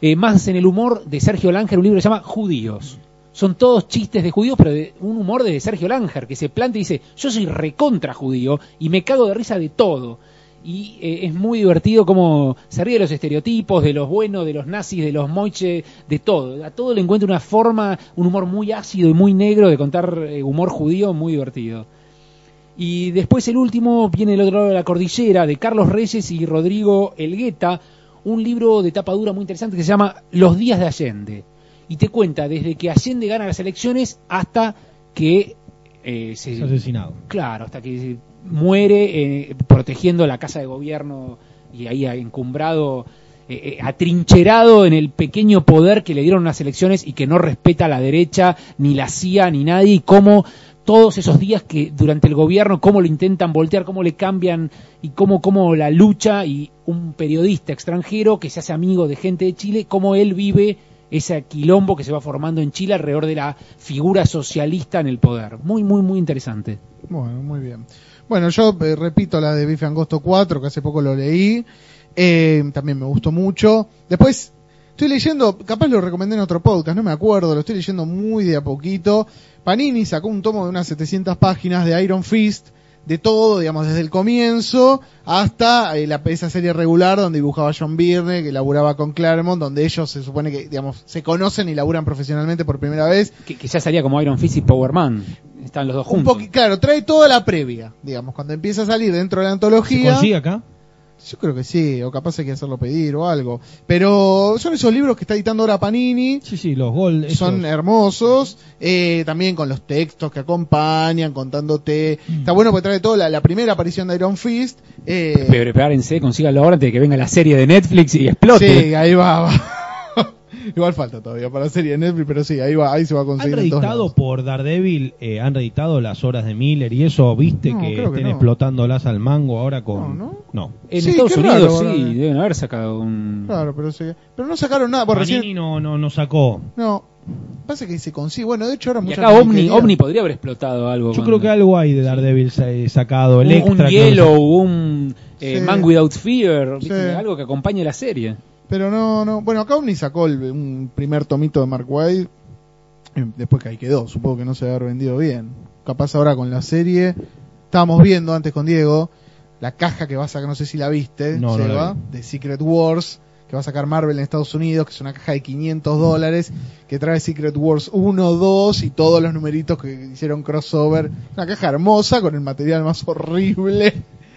Eh, más en el humor de Sergio Langer, un libro que se llama Judíos. Son todos chistes de judíos, pero de un humor de Sergio Langer, que se plantea y dice, yo soy recontra judío y me cago de risa de todo. Y eh, es muy divertido como se ríe de los estereotipos, de los buenos, de los nazis, de los moiche, de todo. A todo le encuentra una forma, un humor muy ácido y muy negro de contar eh, humor judío, muy divertido. Y después el último viene el otro lado de la cordillera, de Carlos Reyes y Rodrigo Elgueta, un libro de tapa dura muy interesante que se llama Los días de Allende. Y te cuenta desde que Allende gana las elecciones hasta que eh, se, Es asesinado. Claro, hasta que muere eh, protegiendo la casa de gobierno y ahí encumbrado, eh, eh, atrincherado en el pequeño poder que le dieron las elecciones y que no respeta a la derecha, ni la CIA, ni nadie, y cómo todos esos días que durante el gobierno, cómo lo intentan voltear, cómo le cambian y cómo, cómo la lucha y un periodista extranjero que se hace amigo de gente de Chile, cómo él vive ese quilombo que se va formando en Chile alrededor de la figura socialista en el poder. Muy, muy, muy interesante. Bueno, muy bien. Bueno, yo eh, repito la de Bife Angosto 4, que hace poco lo leí. Eh, también me gustó mucho. Después, estoy leyendo, capaz lo recomendé en otro podcast, no me acuerdo, lo estoy leyendo muy de a poquito. Panini sacó un tomo de unas 700 páginas de Iron Fist, de todo, digamos, desde el comienzo hasta eh, la, esa serie regular donde dibujaba John Byrne, que laburaba con Claremont, donde ellos se supone que, digamos, se conocen y laburan profesionalmente por primera vez. Que, que ya salía como Iron Fist y Power Man. Están los dos Un juntos. claro, trae toda la previa, digamos, cuando empieza a salir dentro de la ¿Se antología. consigue acá? Yo creo que sí, o capaz hay que hacerlo pedir o algo. Pero son esos libros que está editando ahora Panini, Sí, sí, los gol. esos. son hermosos, eh, también con los textos que acompañan, contándote. Mm. Está bueno porque trae toda la, la primera aparición de Iron Fist. Eh, Pero prepárense, consíganlo ahora antes de que venga la serie de Netflix y explote. sí, ahí va. va. [LAUGHS] Igual falta todavía para la serie de Netflix, pero sí, ahí va, ahí se va a Han conseguir. todos reeditado por Daredevil, eh, han reeditado las horas de Miller y eso, viste No, que estén no. explotándolas al mango ahora con... No, ¿no? En Sí, Estados Unidos raro, sí, deben haber sacado un... Claro, pero sí. Pero no sacaron nada, por Panini recién. no, no, no sacó. No, pasa que se consigue. Bueno, de hecho ahora Y mucha acá gente Omni, Omni podría haber explotado algo. Yo con- creo que algo hay de Daredevil eh, sacado. un, Electra, un Yellow, un eh, Sí. Man Without Fear. Sí. algo que acompañe la serie. Pero no, no. Bueno, acá Omni sacó el- un primer tomito de Mark White. eh, Después que ahí quedó. Supongo que no se va a haber vendido bien. Capaz ahora con la serie. Estábamos viendo antes con Diego la caja que va a sacar, no sé si la viste, No, no la Seba, vi. de Secret Wars, que va a sacar Marvel en Estados Unidos, que es una caja de 500 dólares, que trae Secret Wars 1, 2 y todos los numeritos que hicieron crossover. Una caja hermosa con el material más horrible.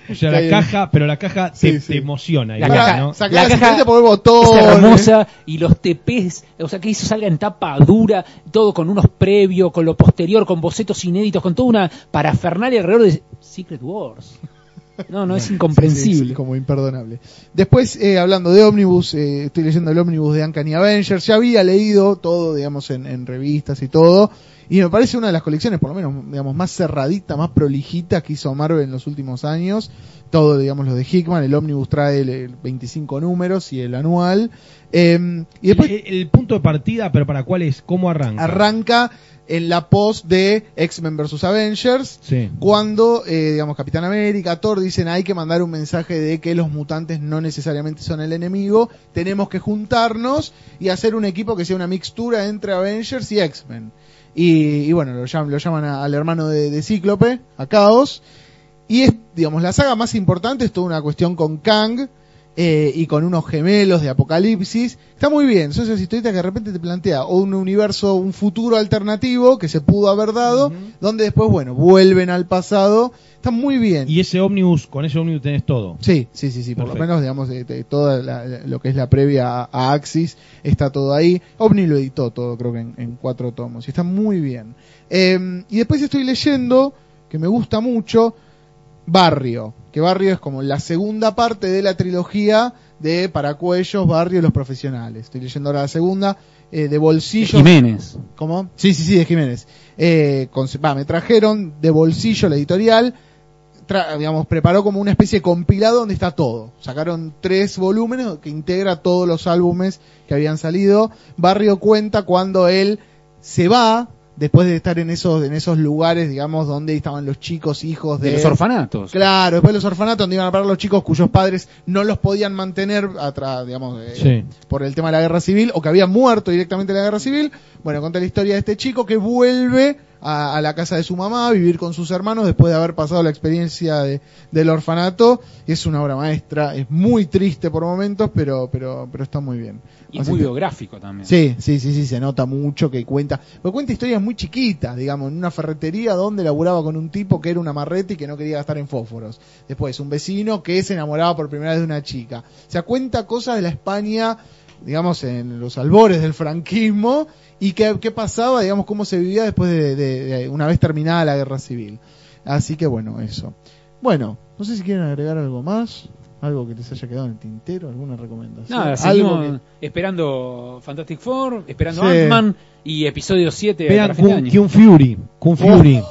O sea, la caja, pero la caja te, sí. te emociona. La igual, caja- ¿no? La la caja por. Es hermosa y los TPs, o sea que eso salga en tapa dura, todo con unos previos, con lo posterior, con bocetos inéditos, con toda una parafernalia alrededor de Secret Wars. No, no es Sí, sí, incomprensible. sí, como imperdonable. Después, eh, hablando de Omnibus, eh, estoy leyendo el Omnibus de Uncanny Avengers. Ya había leído todo, digamos, en, en revistas y todo. Y me parece una de las colecciones, por lo menos, digamos, más cerradita, más prolijita que hizo Marvel en los últimos años. Todo, digamos, lo de Hickman. El Omnibus trae el, el 25 números y el anual. Eh, y después el, el punto de partida, pero para cuál es, cómo arranca. arranca en la post de X-Men vs. Avengers Sí. cuando, eh, digamos, Capitán América, Thor dicen hay que mandar un mensaje de que los mutantes no necesariamente son el enemigo, tenemos que juntarnos y hacer un equipo que sea una mixtura entre Avengers y X-Men. Y, y bueno, lo llaman, lo llaman al hermano de, de Cíclope, a Caos. Y es, digamos, la saga más importante es toda una cuestión con Kang eh, y con unos gemelos de Apocalipsis. Está muy bien, son esas historietas que de repente te plantea o un universo, un futuro alternativo que se pudo haber dado, donde después, bueno, vuelven al pasado. Está muy bien. Y ese ómnibus, con ese ómnibus tenés todo. Sí, sí, sí, sí, por lo menos, digamos, de, de toda la- lo que es la previa a, a Axis, está todo ahí. OVNI lo editó todo, creo que en, en cuatro tomos, y está muy bien. Eh, y después estoy leyendo, que me gusta mucho, Barrio, que Barrio es como la segunda parte de la trilogía de Paracuellos, Barrio y los profesionales. Estoy leyendo ahora la segunda, eh, de bolsillo. Jiménez. ¿Cómo? Sí, sí, sí, de Jiménez. Eh, con- va, me trajeron de bolsillo la editorial, tra- digamos, preparó como una especie de compilado donde está todo. Sacaron tres volúmenes que integra todos los álbumes que habían salido. Barrio cuenta cuando él se va, después de estar en esos, en esos lugares, digamos, donde estaban los chicos, hijos de... De los orfanatos. Claro, después los orfanatos donde iban a parar los chicos cuyos padres no los podían mantener atrás, digamos, eh, Sí. por el tema de la guerra civil o que había muerto directamente en la guerra civil. Bueno, cuenta la historia de este chico que vuelve a, a la casa de su mamá a vivir con sus hermanos después de haber pasado la experiencia de- del orfanato. Es una obra maestra, es muy triste por momentos, pero, pero, pero está muy bien. Y Así muy que- biográfico también. Sí, sí, sí, sí, se nota mucho que cuenta. Porque cuenta historias muy chiquitas, digamos, en una ferretería donde laburaba con un tipo que era un amarrete y que no quería gastar en fósforos. Después, un vecino que se enamoraba por primera vez de una chica. O sea, cuenta cosas de la España, digamos, en los albores del franquismo y qué, qué pasaba, digamos, cómo se vivía después de, de- de una vez terminada la guerra civil. Así que bueno, eso. Bueno, no sé si quieren agregar algo más. Algo que les haya quedado en el tintero, alguna recomendación. Nada, algo seguimos esperando Fantastic Four, esperando Sí. Ant-Man y episodio 7 Vean Kung, Fury. Kung Fury.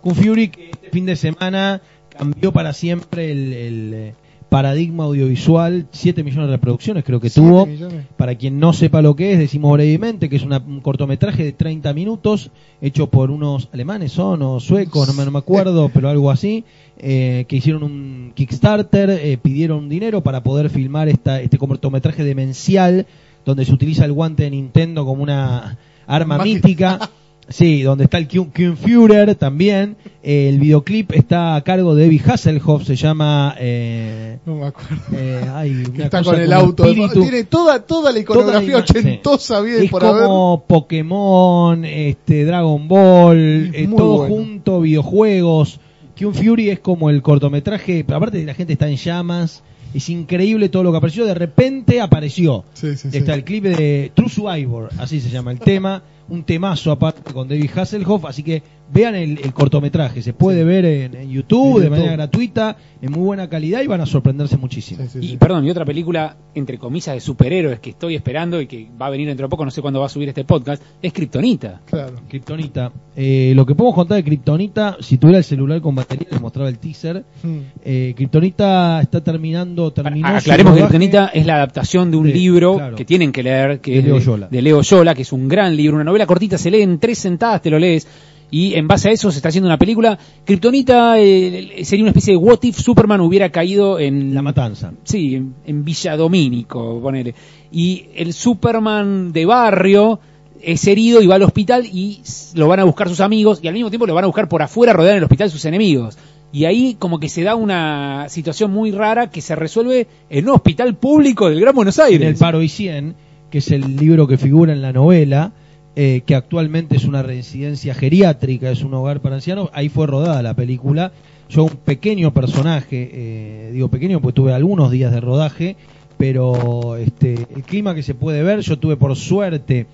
Kung Fury que este fin de semana cambió para siempre el, el, eh, paradigma audiovisual. 7 millones de reproducciones creo que tuvo. millones. Para quien no sepa lo que es, decimos brevemente que es una- un cortometraje de 30 minutos hecho por unos alemanes son o suecos, no me, no me acuerdo, [LAUGHS] pero algo así, eh, que hicieron un Kickstarter, eh, pidieron dinero para poder filmar esta, este cortometraje demencial donde se utiliza el guante de Nintendo como una arma Mágica. mítica. Sí, donde está el Kung Führer también. Eh, el videoclip está a cargo de Debbie Hasselhoff, se llama... Eh, No me acuerdo. eh, ay, Que una está cosa con el auto. espíritu. Tiene toda, toda la iconografía Toda la ochentosa bien es por haber. como Pokémon, este Dragon Ball, eh, todo bueno. junto, videojuegos. Kung Fury es como el cortometraje, aparte la gente está en llamas, es increíble todo lo que apareció, de repente apareció. Sí, sí, sí. Está el clip de True Survivor, así se llama el tema, un temazo aparte con David Hasselhoff, así que vean el, el cortometraje, se puede ver en, en YouTube En de manera gratuita, en muy buena calidad y van a sorprenderse muchísimo. Sí, sí, Y sí. perdón, y otra película, entre comillas, de superhéroes que estoy esperando y que va a venir dentro de poco, no sé cuándo va a subir este podcast, es Kryptonita. Claro. Kryptonita. Eh, lo que podemos contar de Kryptonita, si tuviera el celular con batería, les mostraba el teaser. Mm. Eh, Kryptonita está terminando, terminó su Aclaremos que. Kryptonita es la adaptación de un libro claro. que tienen que leer, que De es Leo Yola. de Leo Yola, que es un gran libro, una novela cortita, se lee en tres sentadas, te lo lees. Y en base a eso se está haciendo una película. Kryptonita eh, sería una especie de what if Superman hubiera caído en La matanza. Sí, en, en Villa Domínico, ponele. Y el Superman de barrio es herido y va al hospital y lo van a buscar sus amigos y al mismo tiempo lo van a buscar por afuera, rodear el hospital sus enemigos. Y ahí como que se da una situación muy rara que se resuelve en un hospital público del Gran Buenos Aires. En el Paro y 100, que es el libro que figura en la novela, eh, que actualmente es una residencia geriátrica, es un hogar para ancianos, ahí fue rodada la película. Yo un pequeño personaje, eh, digo pequeño porque tuve algunos días de rodaje, pero este, el clima que se puede ver, yo tuve por suerte,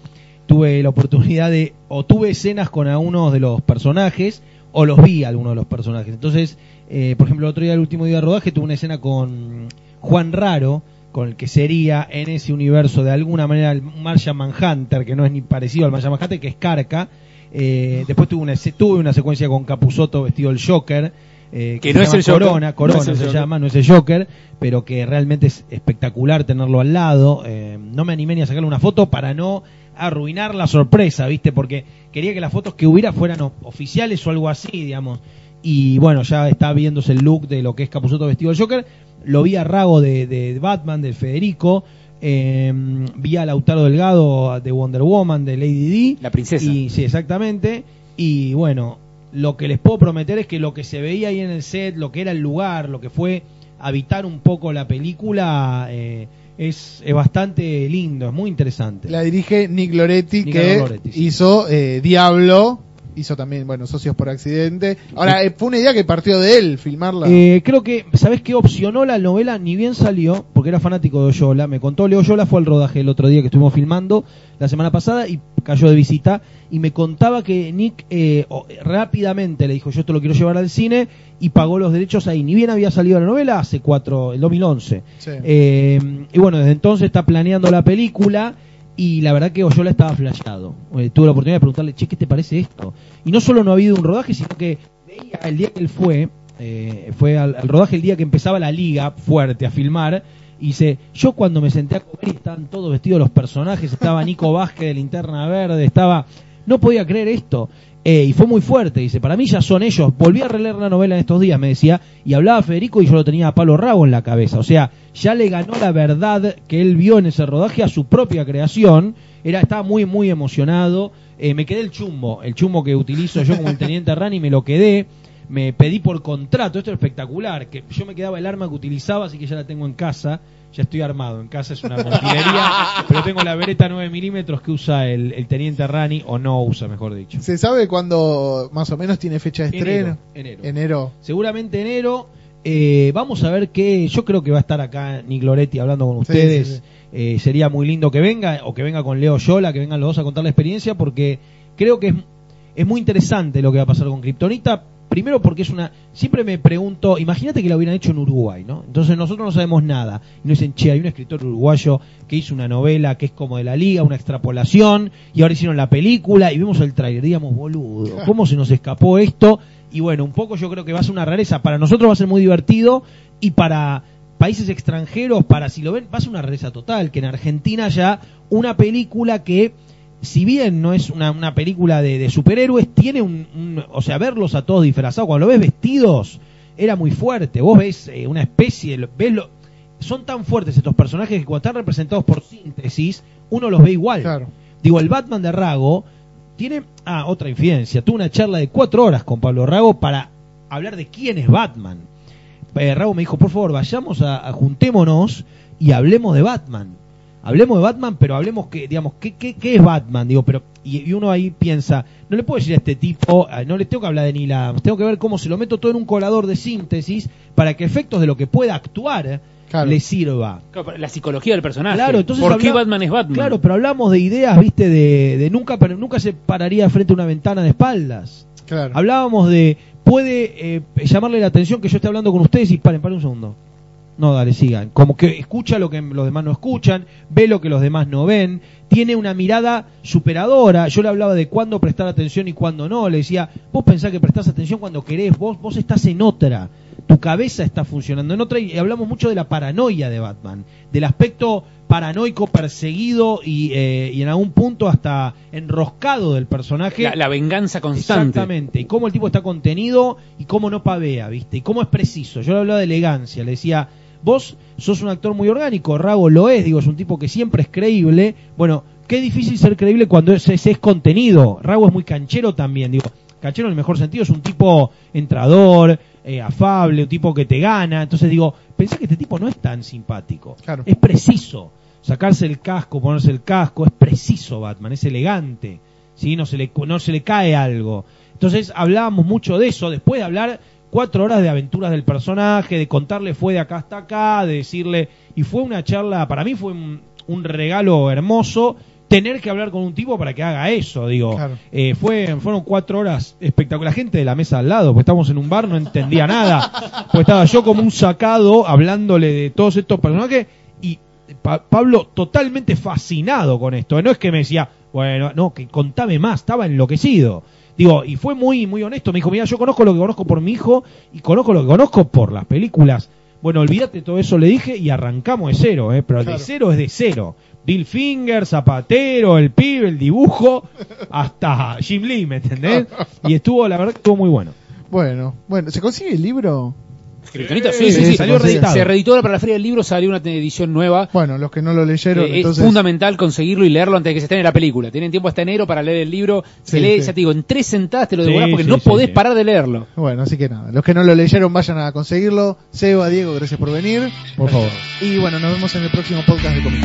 tuve la oportunidad de, o tuve escenas con algunos de los personajes, o los vi a algunos de los personajes. Entonces, eh, por ejemplo, el otro día, el último día de rodaje, tuve una escena con Juan Raro, con el que sería en ese universo de alguna manera el Martian Manhunter, que no es ni parecido al Martian Manhunter, que es Carca. Eh, después tuve una, tuve una secuencia con Capuzoto vestido el Joker. Eh, Que no es el Joker. Corona, Corona No es el se Joker. llama, no es el Joker, pero que realmente es espectacular tenerlo al lado. Eh, no me animé ni a sacarle una foto para no arruinar la sorpresa, ¿viste? Porque quería que las fotos que hubiera fueran oficiales o algo así, digamos. Y bueno, ya está viéndose el look de lo que es Capuzoto vestido del Joker. Lo vi a Rago de, de Batman, del Federico. Eh, vi a Lautaro Delgado de Wonder Woman, de Lady D. La princesa. Y, sí, exactamente. Y bueno, lo que les puedo prometer es que lo que se veía ahí en el set, lo que era el lugar, lo que fue habitar un poco la película, eh, es, es bastante lindo, es muy interesante. La dirige Nick Loretti, Nick que Loretti, sí. hizo eh, Diablo, hizo también, bueno, Socios por Accidente. Ahora, eh, fue una idea que partió de él, filmarla. Eh, creo que, ¿sabés qué opcionó la novela? Ni bien salió, porque era fanático de Oyola. Me contó Leo Oyola, fue al rodaje el otro día que estuvimos filmando la semana pasada y cayó de visita. Y me contaba que Nick eh, o- rápidamente le dijo: Yo esto lo quiero llevar al cine y pagó los derechos ahí. Ni bien había salido la novela hace cuatro, el 2011. Sí. Eh, y bueno, desde entonces está planeando la película y la verdad que Oyola estaba flasheado. Eh, tuve la oportunidad de preguntarle, che, ¿qué te parece esto? Y no solo no ha habido un rodaje, sino que veía el día que él fue, eh, fue al, rodaje el día que empezaba la liga fuerte a filmar, y dice, yo cuando me senté a comer estaban todos vestidos los personajes, estaba Nico Vázquez de Linterna Verde, estaba... No podía creer esto. Eh, y fue muy fuerte, dice, para mí ya son ellos. Volví a releer la novela en estos días, me decía, y hablaba Federico y yo lo tenía a palo rabo en la cabeza. O sea, ya le ganó la verdad que él vio en ese rodaje a su propia creación. Era, estaba muy, muy emocionado. Eh, me quedé el chumbo, el chumbo que utilizo yo como el teniente Rani, me lo quedé. Me pedí por contrato, esto es espectacular, que yo me quedaba el arma que utilizaba, así que ya la tengo en casa. Ya estoy armado, en casa es una mentirería, [LAUGHS] pero tengo la Beretta 9 milímetros que usa el, el teniente Rani, o no usa, mejor dicho. ¿Se sabe cuándo más o menos tiene fecha de estreno? Enero, enero. Enero. Seguramente enero. Eh, vamos a ver qué. Yo creo que va a estar acá Nick Loretti hablando con Sí, ustedes. sí, sí. Eh, sería muy lindo que venga, o que venga con Leo Yola, que vengan los dos a contar la experiencia, porque creo que es, es muy interesante lo que va a pasar con Kryptonita. Primero porque es una... Siempre me pregunto, imagínate que lo hubieran hecho en Uruguay, ¿no? Entonces nosotros no sabemos nada. Y nos dicen, che, hay un escritor uruguayo que hizo una novela que es como de la liga, una extrapolación, y ahora hicieron la película y vemos el trailer, digamos, boludo, [LAUGHS] ¿cómo se nos escapó esto? Y bueno, un poco yo creo que va a ser una rareza. Para nosotros va a ser muy divertido y para países extranjeros, para si lo ven, va a ser una rareza total. Que en Argentina ya una película que, si bien no es una, una película de, de superhéroes, tiene un, un- O sea, verlos a todos disfrazados, cuando lo ves vestidos, era muy fuerte. Vos ves eh, una especie, ves lo, son tan fuertes estos personajes que cuando están representados por síntesis, uno los ve igual. Claro. Digo, el Batman de Rago tiene. Ah, otra infidencia. Tuve una charla de cuatro horas con Pablo Rago para hablar de quién es Batman. Eh, Rago me dijo, por favor, vayamos a, a- juntémonos y hablemos de Batman. Hablemos de Batman, pero hablemos que, digamos, ¿qué, qué, qué es Batman? Digo, pero, y, y uno ahí piensa, no le puedo decir a este tipo, eh, no le tengo que hablar de Neil Adams, tengo que ver cómo se lo meto todo en un colador de síntesis para que efectos de lo que pueda actuar eh, Claro. le sirva. Claro, La psicología del personaje. Claro, entonces ¿Por qué Batman es Batman? Claro, pero hablamos de ideas, viste, de, de nunca, pero nunca se pararía frente a una ventana de espaldas. Claro. Hablábamos de, puede eh, llamarle la atención que yo esté hablando con ustedes y paren, paren un segundo. No, dale, sigan. Como que escucha lo que los demás no escuchan, ve lo que los demás no ven, tiene una mirada superadora. Yo le hablaba de cuándo prestar atención y cuándo no. Le decía, vos pensás que prestás atención cuando querés, vos, vos estás en otra. Tu cabeza está funcionando en otra y hablamos mucho de la paranoia de Batman, del aspecto paranoico perseguido y, eh, y en algún punto hasta enroscado del personaje. La, la venganza constante. Exactamente. Y cómo el tipo está contenido y cómo no pavea, ¿viste? Y cómo es preciso. Yo le hablaba de elegancia. Le decía, vos sos un actor muy orgánico. Rago lo es. Digo, es un tipo que siempre es creíble. Bueno, qué difícil ser creíble cuando ese es, es contenido. Rago es muy canchero también. Digo, canchero en el mejor sentido. Es un tipo entrador. eh, afable, un tipo que te gana. Entonces digo, pensé que este tipo no es tan simpático. Claro. Es preciso. Sacarse el casco, ponerse el casco, es preciso Batman, es elegante. ¿sí? No, se le, no se le cae algo. Entonces hablábamos mucho de eso, después de hablar cuatro horas de aventuras del personaje, de contarle fue de acá hasta acá, de decirle, y fue una charla, para mí fue un, un regalo hermoso tener que hablar con un tipo para que haga eso, digo. Claro. Eh, fue, fueron cuatro horas espectaculares. La gente de la mesa al lado, pues estamos en un bar, no entendía nada. Pues estaba yo como un sacado hablándole de todos estos personajes y Pa- Pablo totalmente fascinado con esto. No es que me decía, bueno, no, que contame más, estaba enloquecido. Digo, y fue muy, muy honesto. Me dijo, mira, yo conozco lo que conozco por mi hijo y conozco lo que conozco por las películas. Bueno, olvídate todo eso, le dije, y arrancamos de cero, ¿eh? pero Claro. de cero es de cero. Bill Finger, Zapatero, el pibe, el dibujo, hasta Jim Lee, ¿me entendés? [LAUGHS] Y estuvo, la verdad, estuvo muy bueno. Bueno, bueno, ¿se consigue el libro? Kryptonita, Sí, sí, sí, sí, sí, salió se- reeditado. Se reeditó ahora para la Feria del Libro, salió una edición nueva. Bueno, los que no lo leyeron, Eh, entonces... Es fundamental conseguirlo y leerlo antes de que se estrene la película. Tienen tiempo hasta enero para leer el libro. Se Sí, lee, sí. ya te digo, en tres sentadas te lo Sí, devorás porque sí, no sí, podés sí. parar de leerlo. Bueno, así que nada, los que no lo leyeron vayan a conseguirlo. Seba, Diego, gracias por venir. Por favor. Y bueno, nos vemos en el próximo podcast de Comic